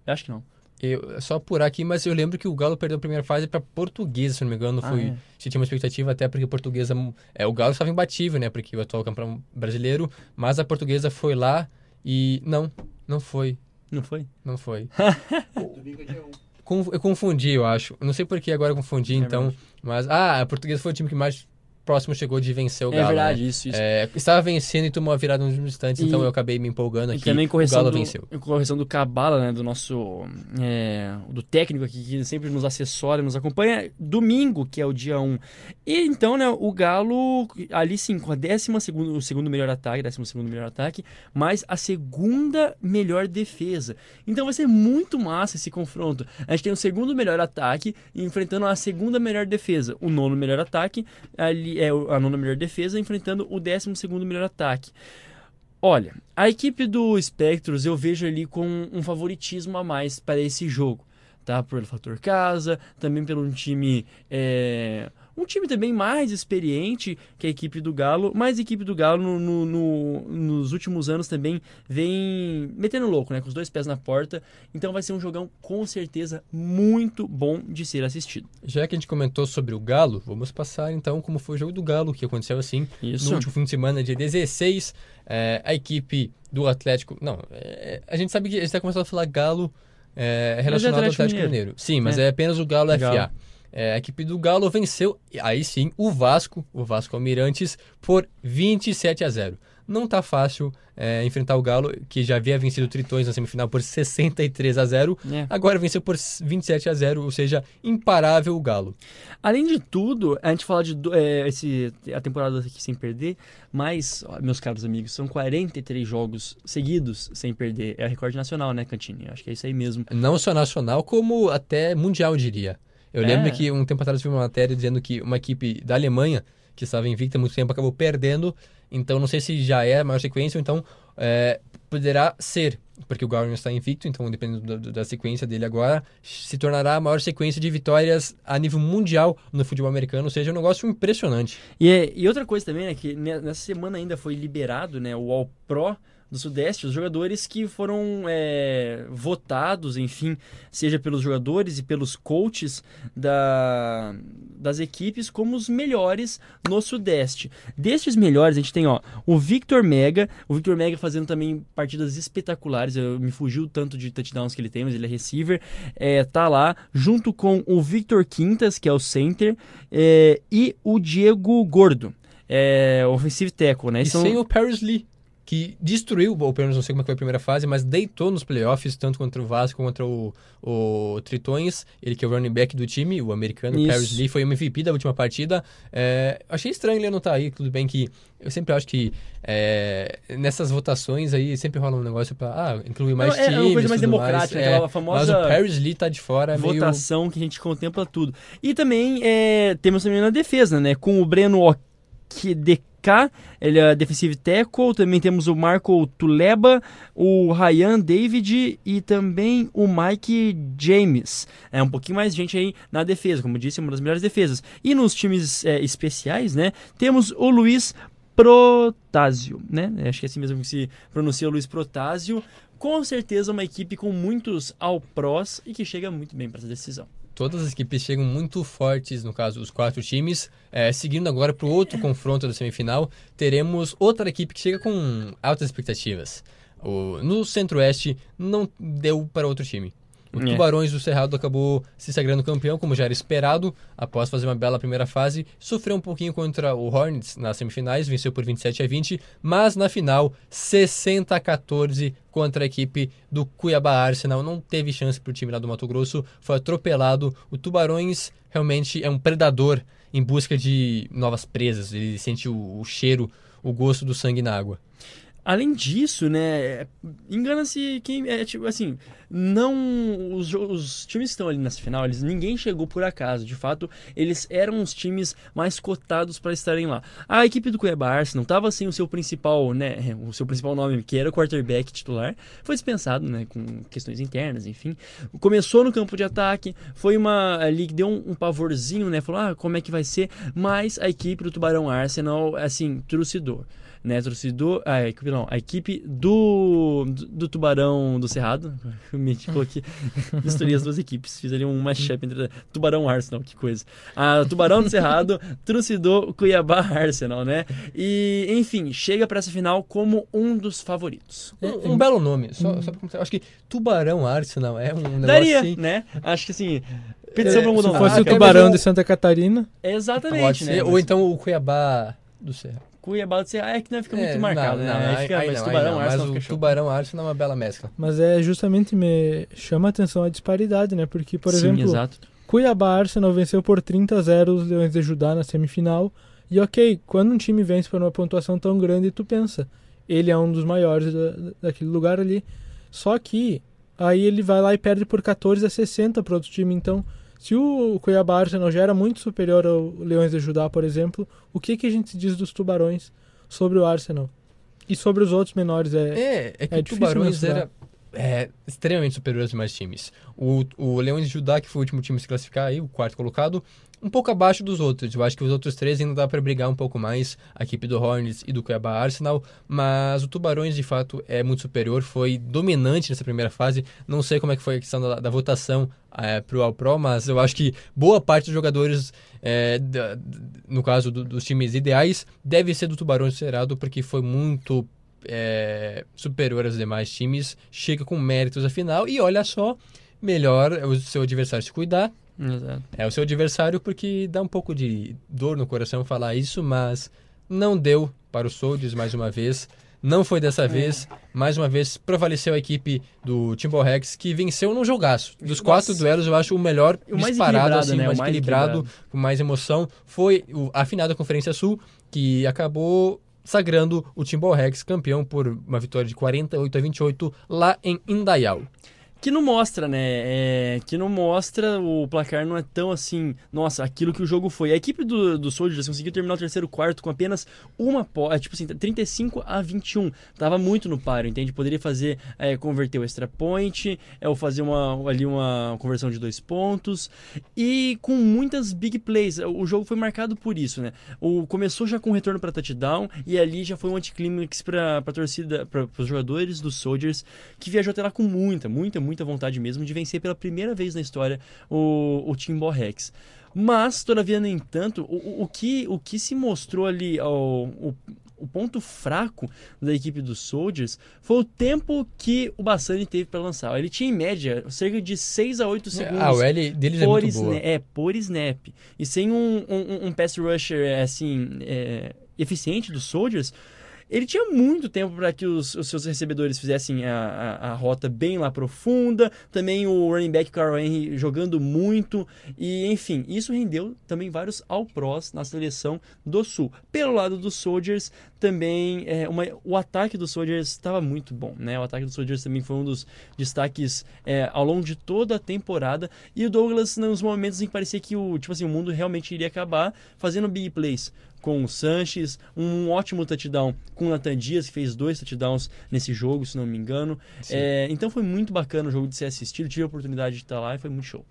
Eu acho que não. Eu, só apurar aqui, mas eu lembro que o Galo perdeu a primeira fase para Portuguesa, se não me engano. Ah, Foi, é. Se tinha uma expectativa até porque a Portuguesa. É, o Galo estava imbatível, né? Porque o atual campeão brasileiro. Mas a Portuguesa foi lá e. Não, não foi. Não foi? Não foi. Conf- Eu confundi, eu acho. Não sei por que agora eu confundi, É então. Mas. Ah, a Portuguesa foi o time que mais próximo chegou de vencer o é Galo. verdade, né? isso, isso. É, estava vencendo e tomou a virada nos instantes, E- então eu acabei me empolgando E aqui. também o correção Galo do, venceu. correção do Cabala, né, do nosso é, do técnico aqui que sempre nos assessora, nos acompanha, domingo, que é o dia 1. E então, né, o Galo ali sim com a décima segundo, o segundo melhor ataque, décimo segundo melhor ataque, mas a segunda melhor defesa. Então vai ser muito massa esse confronto. A gente tem o segundo melhor ataque enfrentando a segunda melhor defesa, o nono melhor ataque ali é a nona melhor defesa enfrentando o décimo segundo melhor ataque. Olha, a equipe do Spectros eu vejo ali com um favoritismo a mais para esse jogo, tá? Pelo fator casa, também pelo um time é, um time também mais experiente que a equipe do Galo, mas a equipe do Galo no- no- no- nos últimos anos também vem metendo louco, né? Com os dois pés na porta. Então vai ser um jogão com certeza muito bom de ser assistido. Já que a gente comentou sobre o Galo, vamos passar então como foi o jogo do Galo, que aconteceu assim Isso. no último fim de semana, dia 16. é, a equipe do Atlético. Não, é, a gente sabe que a gente está começando a falar Galo é, relacionado ao Atlético Atlético Mineiro. Mineiro. Sim, mas É. é, apenas o Galo, Galo. FA. É, a equipe do Galo venceu, aí sim, o Vasco, o Vasco Almirantes, por 27 a 0. Não tá fácil é, enfrentar o Galo, que já havia vencido o Tritões na semifinal por 63 a 0. É. Agora venceu por 27 a 0, ou seja, imparável o Galo. Além de tudo, a gente fala de é, esse, a temporada aqui sem perder, mas, ó, meus caros amigos, são 43 jogos seguidos sem perder. É recorde nacional, né, Cantini? Acho que é isso aí mesmo. Não só nacional, como até mundial, eu diria. Eu É. lembro que um tempo atrás eu vi uma matéria dizendo que uma equipe da Alemanha, que estava invicta há muito tempo, acabou perdendo. Então não sei se já é a maior sequência, ou então é, poderá ser, porque o Gauron está invicto, então dependendo da, da sequência dele agora, se tornará a maior sequência de vitórias a nível mundial no futebol americano, ou seja, um negócio impressionante. E, é- e outra coisa também, né, que ne- nessa semana ainda foi liberado, né, o All Pro do Sudeste, os jogadores que foram é, votados, enfim, seja pelos jogadores e pelos coaches da, das equipes como os melhores no Sudeste. Destes melhores, a gente tem ó, o Victor Mega, o Victor Mega fazendo também partidas espetaculares, eu, me fugiu tanto de touchdowns que ele tem, mas ele é receiver, é, tá lá, junto com o Victor Quintas, que é o center, é, e o Diego Gordo, é, offensive tackle, né? E São- sem o Paris Lee, que destruiu, ou pelo menos não sei como é que foi a primeira fase, mas deitou nos playoffs, tanto contra o Vasco contra o, o Tritões, ele que é o running back do time, o americano, Isso. Paris Lee, foi o MVP da última partida. É, achei estranho ele não estar aí, tudo bem que eu sempre acho que é, nessas votações aí sempre rola um negócio pra ah, incluir mais Não, é times, uma coisa mais democrática, mais. aquela É, famosa Mas o Paris Lee tá de fora, é meio... votação que a gente contempla tudo. E também é, temos também na defesa, né? Com o Breno OKDK, ele é defensive tackle. Também temos o Marco Tuleba, o Ryan David e também o Mike James. É um pouquinho mais gente aí na defesa, como disse, uma das melhores defesas. E nos times é, especiais, né? Temos o Luiz Protásio, né? Acho que é assim mesmo que se pronuncia Luiz Protásio. Com certeza uma equipe com muitos all-pros e que chega muito bem para essa decisão. Todas as equipes chegam muito fortes, no caso, os quatro times. É, seguindo agora para o outro confronto da semifinal, teremos outra equipe que chega com altas expectativas. O, no Centro-Oeste não deu para outro time. O É. Tubarões do Cerrado acabou se sagrando campeão, como já era esperado, após fazer uma bela primeira fase. Sofreu um pouquinho contra o Hornets nas semifinais, venceu por 27 a 20, mas na final, 60 a 14 contra a equipe do Cuiabá Arsenal. Não teve chance para o time lá do Mato Grosso, foi atropelado. O Tubarões realmente é um predador em busca de novas presas, ele sente o, o cheiro, o gosto do sangue na água. Além disso, né, engana-se quem é tipo assim, não os, os times que estão ali nessa final, eles ninguém chegou por acaso. De fato, eles eram os times mais cotados para estarem lá. A equipe do Cuiabá Arsenal estava sem o seu principal, né, o seu principal nome, que era o quarterback titular, foi dispensado, né, com questões internas, enfim. Começou no campo de ataque, foi uma ali que deu um, um pavorzinho, né, falou: "Ah, como é que vai ser?", mas a equipe do Tubarão Arsenal, assim, trucidou né, torcedor, a equipe não, a equipe do, do, do Tubarão do Cerrado, me coloquei, misturei as duas equipes, fiz ali um mashup entre Tubarão Arsenal, que coisa. A Tubarão do Cerrado trucidou o Cuiabá Arsenal, né? E, enfim, chega para essa final como um dos favoritos. Um, um belo nome, só, só pra comentar, acho que Tubarão Arsenal é um negócio Daria, assim... né? Acho que assim, petição É, pra mudar Se fosse Ah, o Tubarão mesmo- de Santa Catarina, Exatamente, né? ser, ou então o Cuiabá do Cerrado. Cuiabá do Cerrado é que não fica muito É, marcado, não, né? não, Aí fica, aí mas não, aí Tubarão não, Arsenal mas fica o. Tubarão Arsenal é uma bela mescla. mas é justamente me chama a atenção a disparidade, né? Porque, por Sim, exemplo, exato. Cuiabá Arsenal venceu por 30 a 0 os Leões de Judá na semifinal. E ok, quando um time vence por uma pontuação tão grande, tu pensa, ele é um dos maiores da, daquele lugar ali. Só que aí ele vai lá e perde por 14 a 60 para outro time. Então, Se o Cuiabá Arsenal já era muito superior ao Leões de Judá, por exemplo, o que, que a gente diz dos Tubarões sobre o Arsenal? E sobre os outros menores? É, É, é que É Tubarões era é, extremamente superior aos demais times. O, o Leões de Judá, que foi o último time a se classificar aí, o quarto colocado, um pouco abaixo dos outros. Eu acho que os outros três ainda dá para brigar um pouco mais, a equipe do Hornets e do Cuiabá Arsenal, mas o Tubarões, de fato, é muito superior, foi dominante nessa primeira fase. Não sei como é que foi a questão da, da votação é, pro All Pro, mas eu acho que boa parte dos jogadores, é, da- no caso do- dos times ideais, deve ser do Tubarões Cerrado, porque foi muito é, superior aos demais times, chega com méritos à final e olha só, melhor o seu adversário se cuidar. Exato. É o seu adversário porque dá um pouco de dor no coração falar isso, mas não deu para os Soldiers mais uma vez. Não foi dessa vez. Mais uma vez prevaleceu a equipe do Timberrex que venceu num jogaço. Dos quatro Nossa. duelos, eu acho o melhor O mais disparado, assim, né? o mais O mais equilibrado, equilibrado. com mais emoção. Foi o- a final da Conferência Sul que acabou sagrando o Timberrex campeão por uma vitória de 48 a 28 lá em Indaial. Que não mostra, né? É, que não mostra, o placar não é tão assim, nossa, aquilo que o jogo foi. A equipe do, do Soldiers conseguiu terminar o terceiro quarto com apenas uma posse, tipo assim, 35 a 21. Tava muito no páreo, entende? Poderia fazer, é, converter o extra point, é, ou fazer uma, ali uma conversão de dois pontos. E com muitas big plays. O jogo foi marcado por isso, né? O, começou já com um retorno para touchdown, e ali já foi um anticlímax para torcida, para os jogadores dos Soldiers, que viajou até lá com muita, muita, muita vontade mesmo de vencer pela primeira vez na história o, o Timbó Rex. Mas, todavia, nem tanto, o, o- o que, o que se mostrou ali, ao, o, o ponto fraco da equipe dos Soldiers foi o tempo que o Bassani teve para lançar. Ele tinha, em média, cerca de 6 a 8 segundos A OL deles é por, muito boa. é, por snap. E sem um, um, um pass rusher é, assim, é, eficiente dos Soldiers, ele tinha muito tempo para que os, os seus recebedores fizessem a, a, a rota bem lá profunda. Também o running back Carl Henry jogando muito. E, enfim, isso rendeu também vários All-Pros na seleção do Sul. Pelo lado dos Soldiers, também é, uma, o ataque dos Soldiers estava muito bom. Né? O ataque dos Soldiers também foi um dos destaques é, ao longo de toda a temporada. E o Douglas, nos momentos em que parecia que o, tipo assim, o mundo realmente iria acabar, fazendo big plays com o Sanches, um ótimo touchdown com o Nathan Dias, que fez dois touchdowns nesse jogo, se não me engano. É, então foi muito bacana o jogo de ser assistido, tive a oportunidade de estar lá e foi muito show.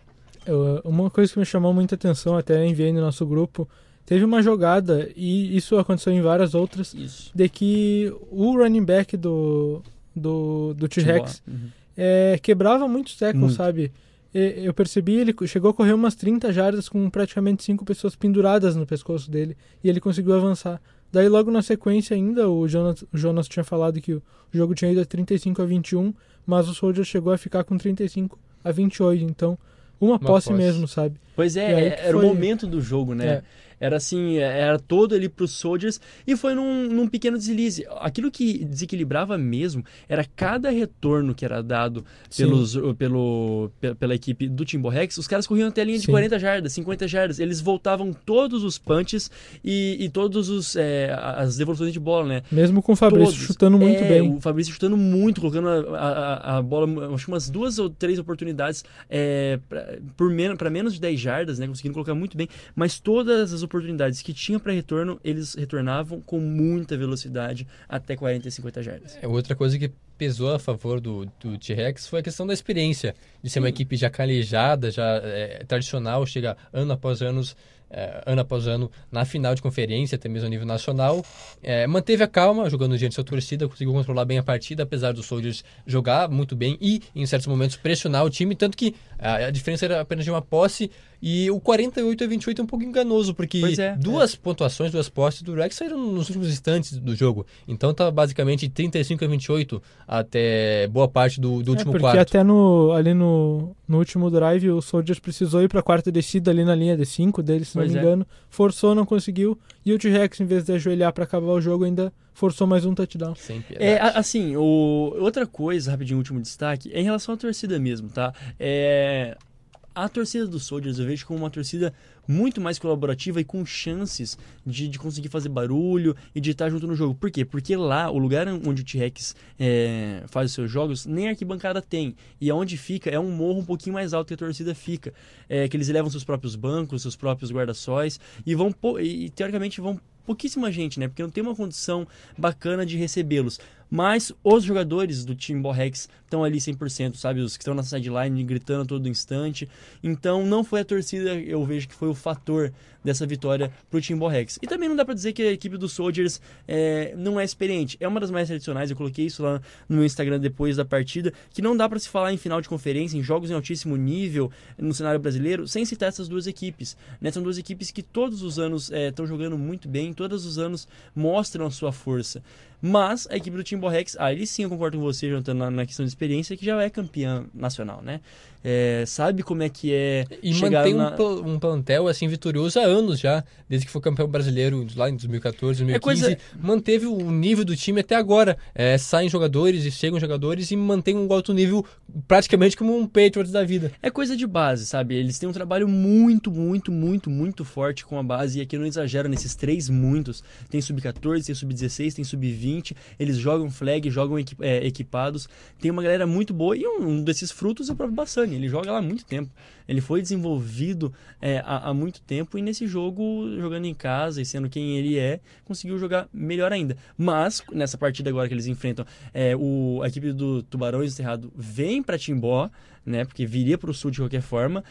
Eu- uma coisa que me chamou muita atenção, até enviei no nosso grupo, teve uma jogada, e isso aconteceu em várias outras, Isso. de que o running back do, do, do T-Rex Uhum. é, quebrava muitos tackles, Muito. sabe? Eu percebi, ele chegou a correr umas 30 jardas com praticamente cinco pessoas penduradas no pescoço dele, e ele conseguiu avançar. Daí logo na sequência ainda, o Jonas, o Jonas tinha falado que o jogo tinha ido a 35 a 21, mas o Soldier chegou a ficar com 35 a 28, então uma, posse, posse. mesmo, sabe? Pois é, é- era o foi- momento do jogo, né? É. Era assim, é- era todo ali pros Soldiers e foi num, num pequeno deslize. Aquilo que desequilibrava mesmo era cada retorno que era dado Sim. pelos, pelo, pe- pela equipe do Timberrex. Os caras corriam até a linha de Sim. 40 jardas, 50 jardas. Eles voltavam todos os punches e, e todos os é, as devoluções de bola, né? Mesmo com o Fabrício Todos. chutando muito É, bem. O Fabrício chutando muito, colocando a, a- a bola, acho que umas duas ou três oportunidades é, por menos, para menos de 10 jardas, né? Conseguindo colocar muito bem. Mas todas as oportunidades que tinha para retorno, eles retornavam com muita velocidade até 40 e 50 jardas. É, outra coisa que pesou a favor do, do T-Rex foi a questão da experiência, de ser uma equipe já calejada, já é, tradicional, chega ano após anos, é, ano após ano na final de conferência, até mesmo a nível nacional. É, manteve a calma, jogando diante da sua torcida, conseguiu controlar bem a partida, apesar dos Soldiers jogar muito bem e, em certos momentos, pressionar o time, tanto que a, a diferença era apenas de uma posse e o 48 a 28 é um pouco enganoso, porque é, duas pontuações, duas posses do Rex saíram nos últimos instantes do jogo. Então tá basicamente 35 a 28 até boa parte do, do É, último porque quarto. até no, ali no, no último drive o Soldiers precisou ir pra quarta descida ali na linha de 5 dele, se Pois não me é. engano. Forçou, não conseguiu. E o T-Rex, em vez de ajoelhar pra acabar o jogo, ainda forçou mais um touchdown. Sem piedade. É, a- assim, o, outra coisa, rapidinho, último destaque, é em relação à torcida mesmo, tá? É, a torcida do Soldiers eu vejo como uma torcida muito mais colaborativa e com chances de, de conseguir fazer barulho e de estar junto no jogo. Por quê? Porque lá, o lugar onde o T-Rex é, faz os seus jogos, nem arquibancada tem. E aonde fica é um morro um pouquinho mais alto que a torcida fica. É, que eles levam seus próprios bancos, seus próprios guarda-sóis e vão, e, teoricamente, vão pouquíssima gente, né? Porque não tem uma condição bacana de recebê-los. Mas os jogadores do time Borrex estão ali 100%, sabe? Os que estão na sideline gritando a todo instante. Então não foi a torcida, eu vejo que foi o fator dessa vitória pro time Borrex. E também não dá pra dizer que a equipe dos Soldiers é, não é experiente. É uma das mais tradicionais, eu coloquei isso lá no meu Instagram depois da partida, que não dá pra se falar em final de conferência, em jogos em altíssimo nível no cenário brasileiro, sem citar essas duas equipes. Né? São duas equipes que todos os anos estão jogando muito bem, todos os anos mostram a sua força. Mas a equipe do Team Borrex, aí sim eu concordo com você, Jonathan, na, na questão de experiência, que já é campeã nacional, né? É, sabe como é que é E chegar mantém na... um, um plantel assim vitorioso há anos já, desde que foi campeão brasileiro lá em 2014, 2015. É coisa- Manteve o nível do time até agora. É, saem jogadores e chegam jogadores e mantém um alto nível praticamente como um Patriots da vida. É coisa de base, sabe? Eles têm um trabalho muito, muito, muito, muito forte com a base. E aqui eu não exagero nesses três muitos. Tem sub-14, tem sub-16, tem sub-20. Eles jogam flag, jogam é, equipados. Tem uma galera muito boa. E um, um desses frutos é o próprio Bassani. Ele joga lá há muito tempo. Ele foi desenvolvido é, há, há muito tempo. E nesse jogo, jogando em casa e sendo quem ele é, conseguiu jogar melhor ainda. Mas, nessa partida agora que eles enfrentam, é, o, a equipe do Tubarões Encerrado vem para Timbó, né? Porque viria para o sul de qualquer forma.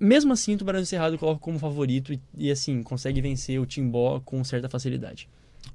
Mesmo assim, o Tubarão Encerrado coloca como favorito e, e, assim, consegue vencer o Timbó com certa facilidade.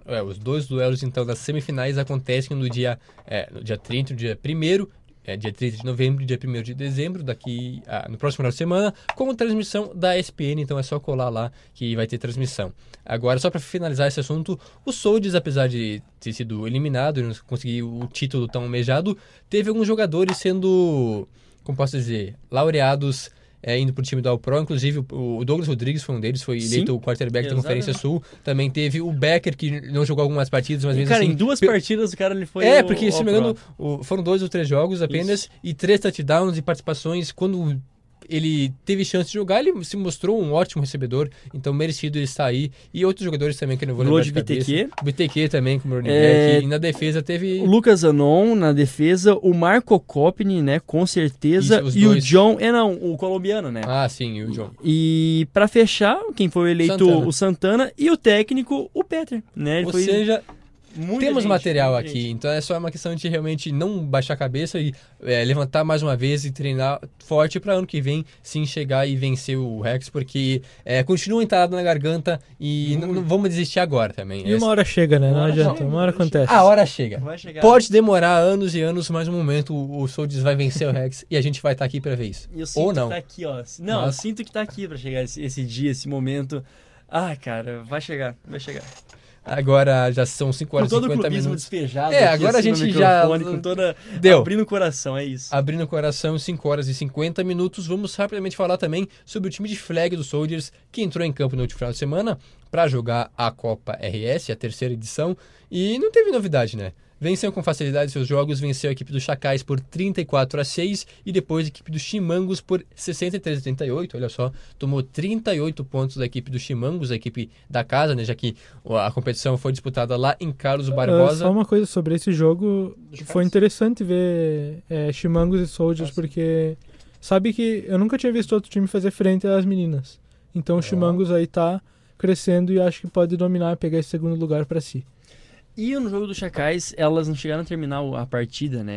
É, os dois duelos, então, das semifinais acontecem no dia, é, no dia 30 e no dia 1 é, dia 30 de novembro e dia 1 de dezembro, daqui a- no próximo final de semana, com transmissão da ESPN, então é só colar lá que vai ter transmissão. Agora, só para finalizar esse assunto, o Soldiers, apesar de ter sido eliminado e não conseguir o título tão almejado, teve alguns jogadores sendo, como posso dizer, laureados é, indo pro time do All Pro, inclusive o o Douglas Rodrigues foi um deles, foi Sim, eleito o quarterback da Conferência Sul. Também teve o Becker, que não jogou algumas partidas, mas E, mesmo cara, assim... em duas pe- partidas o cara ele foi. é, porque, se não me engano, foram dois ou três jogos apenas e três touchdowns e participações. Quando ele teve chance de jogar, ele se mostrou um ótimo recebedor, então merecido ele estar aí. E outros jogadores também que eu não vou lembrar de. BTQ. BTQ também, como o running É, back. E na defesa teve... O Lucas Anon na defesa, o Marco Copni, né, com certeza, Isso, e dois. o John, é não, o colombiano, né? Ah, sim, o John. E pra fechar, quem foi eleito Santana. o Santana e o técnico o Peter, né? Ele Ou foi seja, muita temos gente, material muita aqui, gente. então é só uma questão de realmente não baixar a cabeça e é, levantar mais uma vez e treinar forte para ano que vem sim chegar e vencer o Rex, porque é, continua entalado na garganta e não, não vamos desistir agora também. E É- uma hora chega, né? Uma Não hora adianta, chega, uma hora acontece. a hora chega. Pode demorar anos e anos, mas um momento o, Soldiers vai vencer o Rex e a gente vai estar aqui para ver isso. E eu sinto Ou não. que tá aqui, ó. Não, eu Mas- sinto que tá aqui pra chegar esse, esse dia, esse momento. Ah, cara, vai chegar, vai chegar. Agora já são 5 Com horas e todo o 50 clubismo minutos. despejado. É, agora assim, a gente já- Com toda... Deu. Abrindo o coração, é isso. Abrindo o coração, 5 horas e 50 minutos. Vamos rapidamente falar também sobre o time de flag dos Soldiers, que entrou em campo no último final de semana para jogar a Copa RS, a terceira edição. E não teve novidade, né? Venceu com facilidade seus jogos, venceu a equipe dos Chacais por 34 a 6 e depois a equipe dos Chimangos por 63 a 38. Olha só, tomou 38 pontos da equipe dos Chimangos, a equipe da casa, né? Já que a competição foi disputada lá em Carlos Ah, Barbosa. só uma coisa sobre esse jogo. Foi interessante ver é, Chimangos e Soldiers, Ah, porque sabe que eu nunca tinha visto outro time fazer frente às meninas. Então o Chimangos aí tá crescendo e acho que pode dominar, pegar esse segundo lugar pra si. E no jogo dos Chacais, elas não chegaram a terminar a partida, né?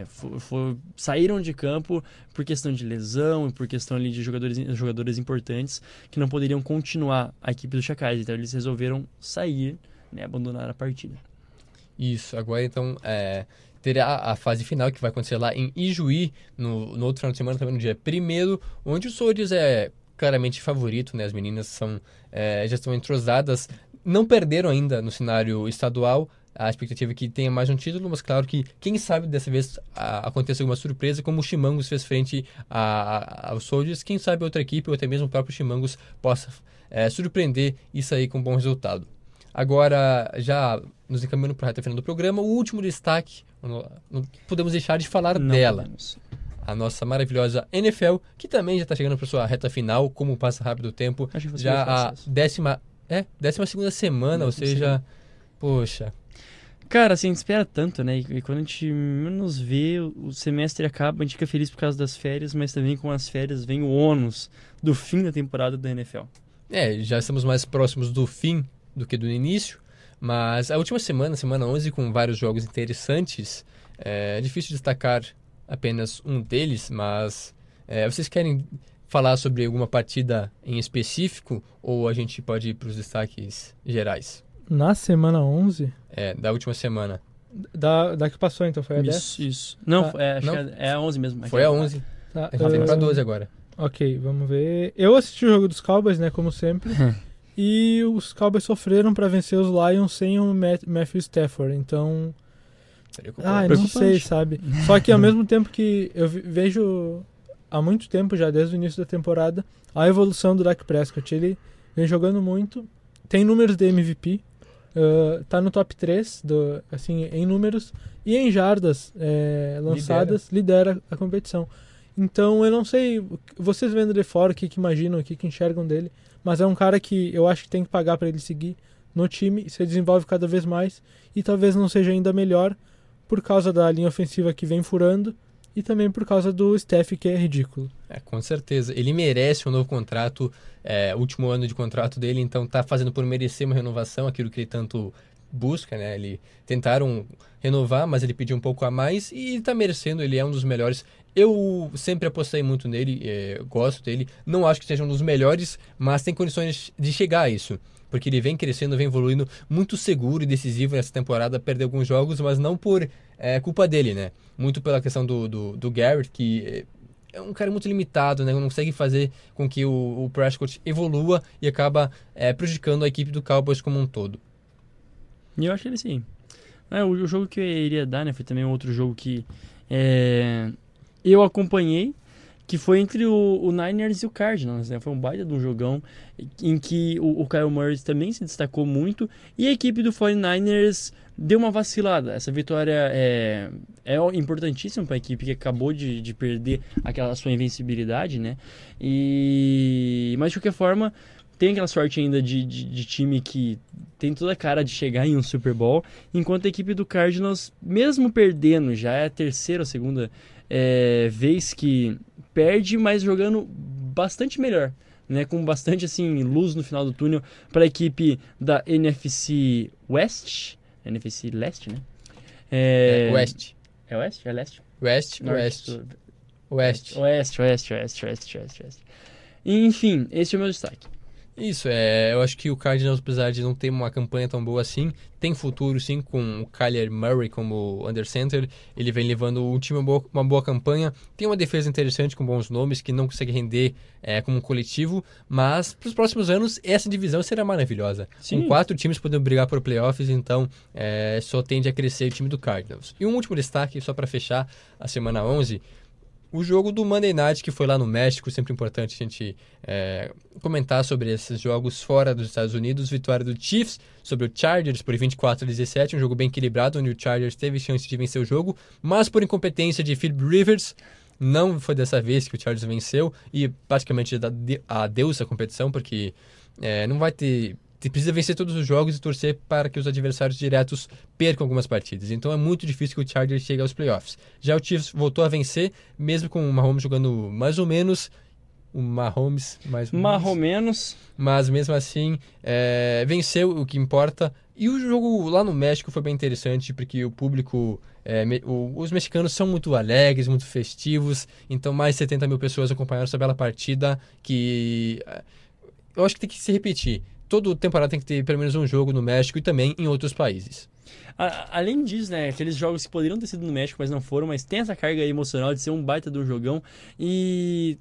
É, fo- fo- saíram de campo por questão de lesão por questão ali de jogadores, jogadores importantes que não poderiam continuar a equipe dos Chacais. Então eles resolveram sair, né? Abandonar a partida. Isso, agora então é, terá a fase final que vai acontecer lá em Ijuí, no, no outro final de semana, também no dia 1 onde o Soldiers é claramente favorito, né? As meninas são, é, já estão entrosadas, não perderam ainda no cenário estadual. A expectativa é que tenha mais um título, mas claro que quem sabe dessa vez aconteça alguma surpresa, como o Chimangos fez frente a, a, aos Soldiers. Quem sabe outra equipe ou até mesmo o próprio Chimangos possa é, surpreender e sair com um bom resultado. Agora, já nos encaminhando para a reta final do programa, o último destaque, não podemos deixar de falar não dela. Podemos. A nossa maravilhosa NFL, que também já está chegando para sua reta final, como passa rápido o tempo, já a 18 é, décima segunda semana, ou seja, poxa, Cara, assim, a gente espera tanto, né? E, quando a gente menos vê, o o semestre acaba, a gente fica feliz por causa das férias, mas também com as férias vem o ônus do fim da temporada da NFL. É, já estamos mais próximos do fim do que do início, mas a última semana, semana 11, com vários jogos interessantes, é difícil destacar apenas um deles, mas é, vocês querem falar sobre alguma partida em específico ou a gente pode ir para os destaques gerais? Na semana 11, É, da última semana. da, da que passou então, foi a 10? Isso, isso. Não, Ah, é, acho não. que é, é a 11 mesmo. Foi a 11, Tá, a gente ah, para 12 agora. Ok, vamos ver. Eu assisti o jogo dos Cowboys, né, como sempre. e os Cowboys sofreram pra vencer os Lions sem o Matt- Matthew Stafford. Então, ah, não sei, sabe? Só que ao mesmo tempo que eu vejo há muito tempo já, desde o início da temporada, a evolução do Dak Prescott. Ele vem jogando muito, tem números de MVP, ah, tá no top 3 do, assim, em números e em jardas eh, lançadas, lidera. a competição. Então eu não sei, vocês vendo de fora o que, que imaginam, o que, que enxergam dele, mas é um cara que eu acho que tem que pagar para ele seguir no time, se desenvolve cada vez mais e talvez não seja ainda melhor por causa da linha ofensiva que vem furando e também por causa do Steph que é ridículo. É, com certeza. Ele merece um novo contrato, é, último ano de contrato dele, então tá fazendo por merecer uma renovação, aquilo que ele tanto busca, né? Ele tentaram renovar, mas ele pediu um pouco a mais e tá merecendo, ele é um dos melhores. Eu sempre apostei muito nele, é, gosto dele. Não acho que seja um dos melhores, mas tem condições de chegar a isso. Porque ele vem crescendo, vem evoluindo, muito seguro e decisivo nessa temporada. Perdeu alguns jogos, mas não por é, culpa dele, né? Muito pela questão do, do, do Garrett, que é, um cara muito limitado, né? Não consegue fazer com que o, o Prescott evolua e acaba é, prejudicando a equipe do Cowboys como um todo. E eu acho que ele sim. É, o, o jogo que eu iria dar, né, foi também outro jogo que é, eu acompanhei, que foi entre o, o Niners e o Cardinals, né? Foi um baita de um jogão em que o, o Kyle Murray também se destacou muito e a equipe do 49ers deu uma vacilada. Essa vitória é, é importantíssima para a equipe que acabou de, de perder aquela sua invencibilidade, né? E mas de qualquer forma tem aquela sorte ainda de, de, de time que tem toda a cara de chegar em um Super Bowl, enquanto a equipe do Cardinals, mesmo perdendo, já é a terceira ou segunda é, vez que perde, mas jogando bastante melhor, né, com bastante assim luz no final do túnel para a equipe da NFC West, NFC Leste, né? É, West. É West? É Leste? West, Norte, West. sul- West. Oeste, oeste, oeste, oeste, oeste, oeste. Enfim, esse é o meu destaque. Isso, é, eu acho que o Cardinals, apesar de não ter uma campanha tão boa assim, tem futuro sim com o Kyler Murray como under center. Ele vem levando o time uma boa, uma boa campanha. Tem uma defesa interessante com bons nomes que não consegue render é, como um coletivo, mas para os próximos anos essa divisão será maravilhosa. Sim. Com quatro times podendo brigar por playoffs, então é, só tende a crescer o time do Cardinals. E um último destaque, só para fechar a semana 11. O jogo do Monday Night, que foi lá no México, sempre importante a gente é, comentar sobre esses jogos fora dos Estados Unidos. Vitória do Chiefs sobre o Chargers por 24 a 17, um jogo bem equilibrado, onde o Chargers teve chance de vencer o jogo, mas por incompetência de Philip Rivers, não foi dessa vez que o Chargers venceu e praticamente adeus a competição, porque é, não vai ter. Precisa vencer todos os jogos e torcer para que os adversários diretos percam algumas partidas. Então é muito difícil que o Chargers chegue aos playoffs. Já o Chiefs voltou a vencer, mesmo com o Mahomes jogando mais ou menos. O Mahomes mais ou menos. Marromenos. Mas mesmo assim, é, venceu o que importa. E o jogo lá no México foi bem interessante, porque o público. é, me- o- os mexicanos são muito alegres, muito festivos. Então, mais de 70 mil pessoas acompanharam essa bela partida. Que é, eu acho que tem que se repetir. Toda temporada tem que ter pelo menos um jogo no México e também em outros países. A- além disso, né, aqueles jogos que poderiam ter sido no México, mas não foram, mas tem essa carga emocional de ser um baita do jogão. E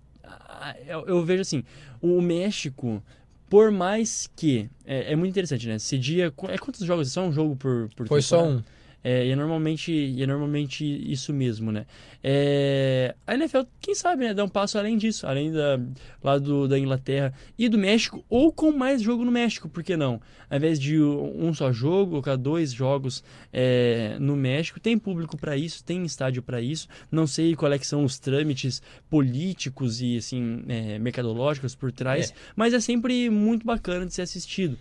eu, eu vejo assim, o México, por mais que. É, é muito interessante, né? Esse dia. É quantos jogos? É só um jogo por, por Foi só temporada? um. É, e, é normalmente, e é normalmente isso mesmo, né? É, a NFL, quem sabe, né, dá um passo além disso, além da, lá do, da Inglaterra e do México, ou com mais jogo no México, por que não? Ao invés de um só jogo, colocar dois jogos é, no México, tem público para isso, tem estádio para isso. Não sei qual é que são os trâmites políticos e assim é, mercadológicos por trás, É. mas é sempre muito bacana de ser assistido.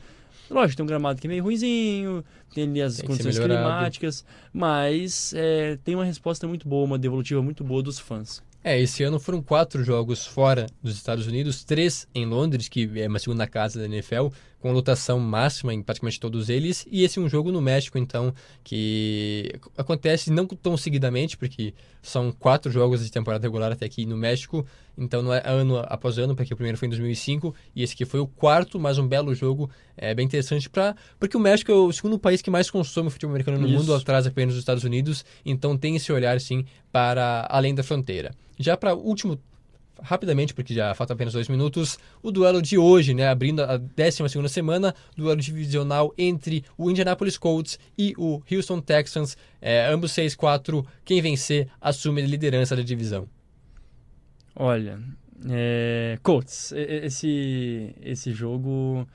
Lógico, tem um gramado que é meio ruizinho, tem ali as Tem condições climáticas, mas é, tem uma resposta muito boa, uma devolutiva muito boa dos fãs. É, esse ano foram quatro jogos fora dos Estados Unidos, três em Londres, que é uma segunda casa da NFL, com lotação máxima em praticamente todos eles, e esse é um jogo no México, então, que acontece não tão seguidamente, porque são quatro jogos de temporada regular até aqui no México, então não é ano após ano, porque o primeiro foi em 2005, e esse aqui foi o quarto, mas um belo jogo, é bem interessante, pra, porque o México é o segundo país que mais consome futebol americano no Isso. mundo, atrás apenas dos Estados Unidos, então tem esse olhar, sim, para além da fronteira. Já para o último, rapidamente, porque já faltam apenas dois minutos, o duelo de hoje, né, abrindo a 12 semana, duelo divisional entre o Indianapolis Colts e o Houston Texans, é, ambos 6-4, quem vencer assume a liderança da divisão. Olha, é, Colts, esse, esse jogo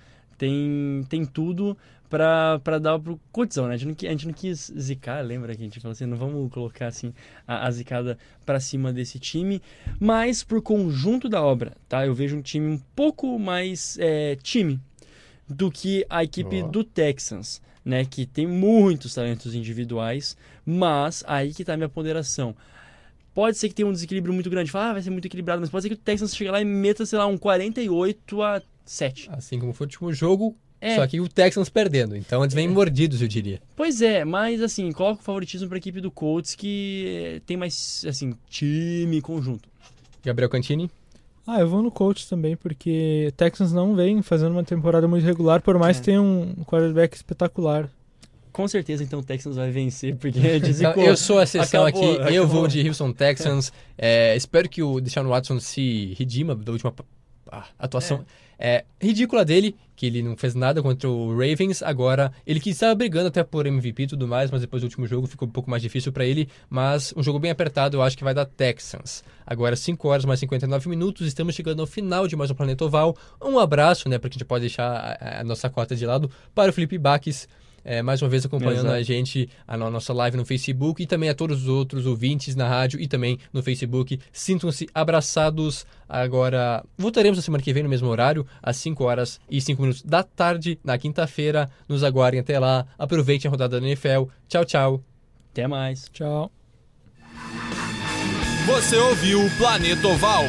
tem, tem tudo pra, pra dar pro Coltsão, né? A gente, não, a gente não quis zicar, lembra que a gente falou assim, não vamos colocar assim a, a zicada pra cima desse time, mas por conjunto da obra, tá? Eu vejo um time um pouco mais é, time do que a equipe Ó. do Texans, né? Que tem muitos talentos individuais, mas aí que tá a minha ponderação. Pode ser que tenha um desequilíbrio muito grande. Fala, ah, vai ser muito equilibrado, mas pode ser que o Texans chegue lá e meta, sei lá, um 48 a 7. Assim como foi o último jogo, É. só que o Texans perdendo, então eles vêm mordidos, eu diria. Pois é, mas assim, coloca o favoritismo para a equipe do Colts que eh, tem mais, assim, time conjunto. Gabriel Cantini? Ah, eu vou no coach também, porque Texans não vem fazendo uma temporada muito regular, por mais É. que tenha um quarterback espetacular. Com certeza, então, o Texans vai vencer, porque é. Então, eu sou a exceção Acabou, aqui, eu acabou. vou de Houston Texans. É, espero que o Deshaun Watson se redima da última ah, atuação é. Ridícula dele, que ele não fez nada contra o Ravens. Agora, ele que estava brigando até por MVP e tudo mais, mas depois do último jogo ficou um pouco mais difícil para ele. Mas um jogo bem apertado, eu acho que vai dar Texans. Agora, 5 horas mais 59 minutos, estamos chegando ao final de mais um Planeta Oval. Um abraço, né, porque a gente pode deixar a, a nossa cota de lado para o Felipe Baques. É, mais uma vez acompanhando Exato. a gente a no- nossa live no Facebook e também a todos os outros ouvintes na rádio e também no Facebook. Sintam-se abraçados. Agora, voltaremos na semana que vem no mesmo horário, às 5 horas e 5 minutos da tarde, na quinta-feira. Nos aguardem até lá. Aproveitem a rodada da NFL. Tchau, tchau. Até mais. Tchau. Você ouviu o Planeta Oval.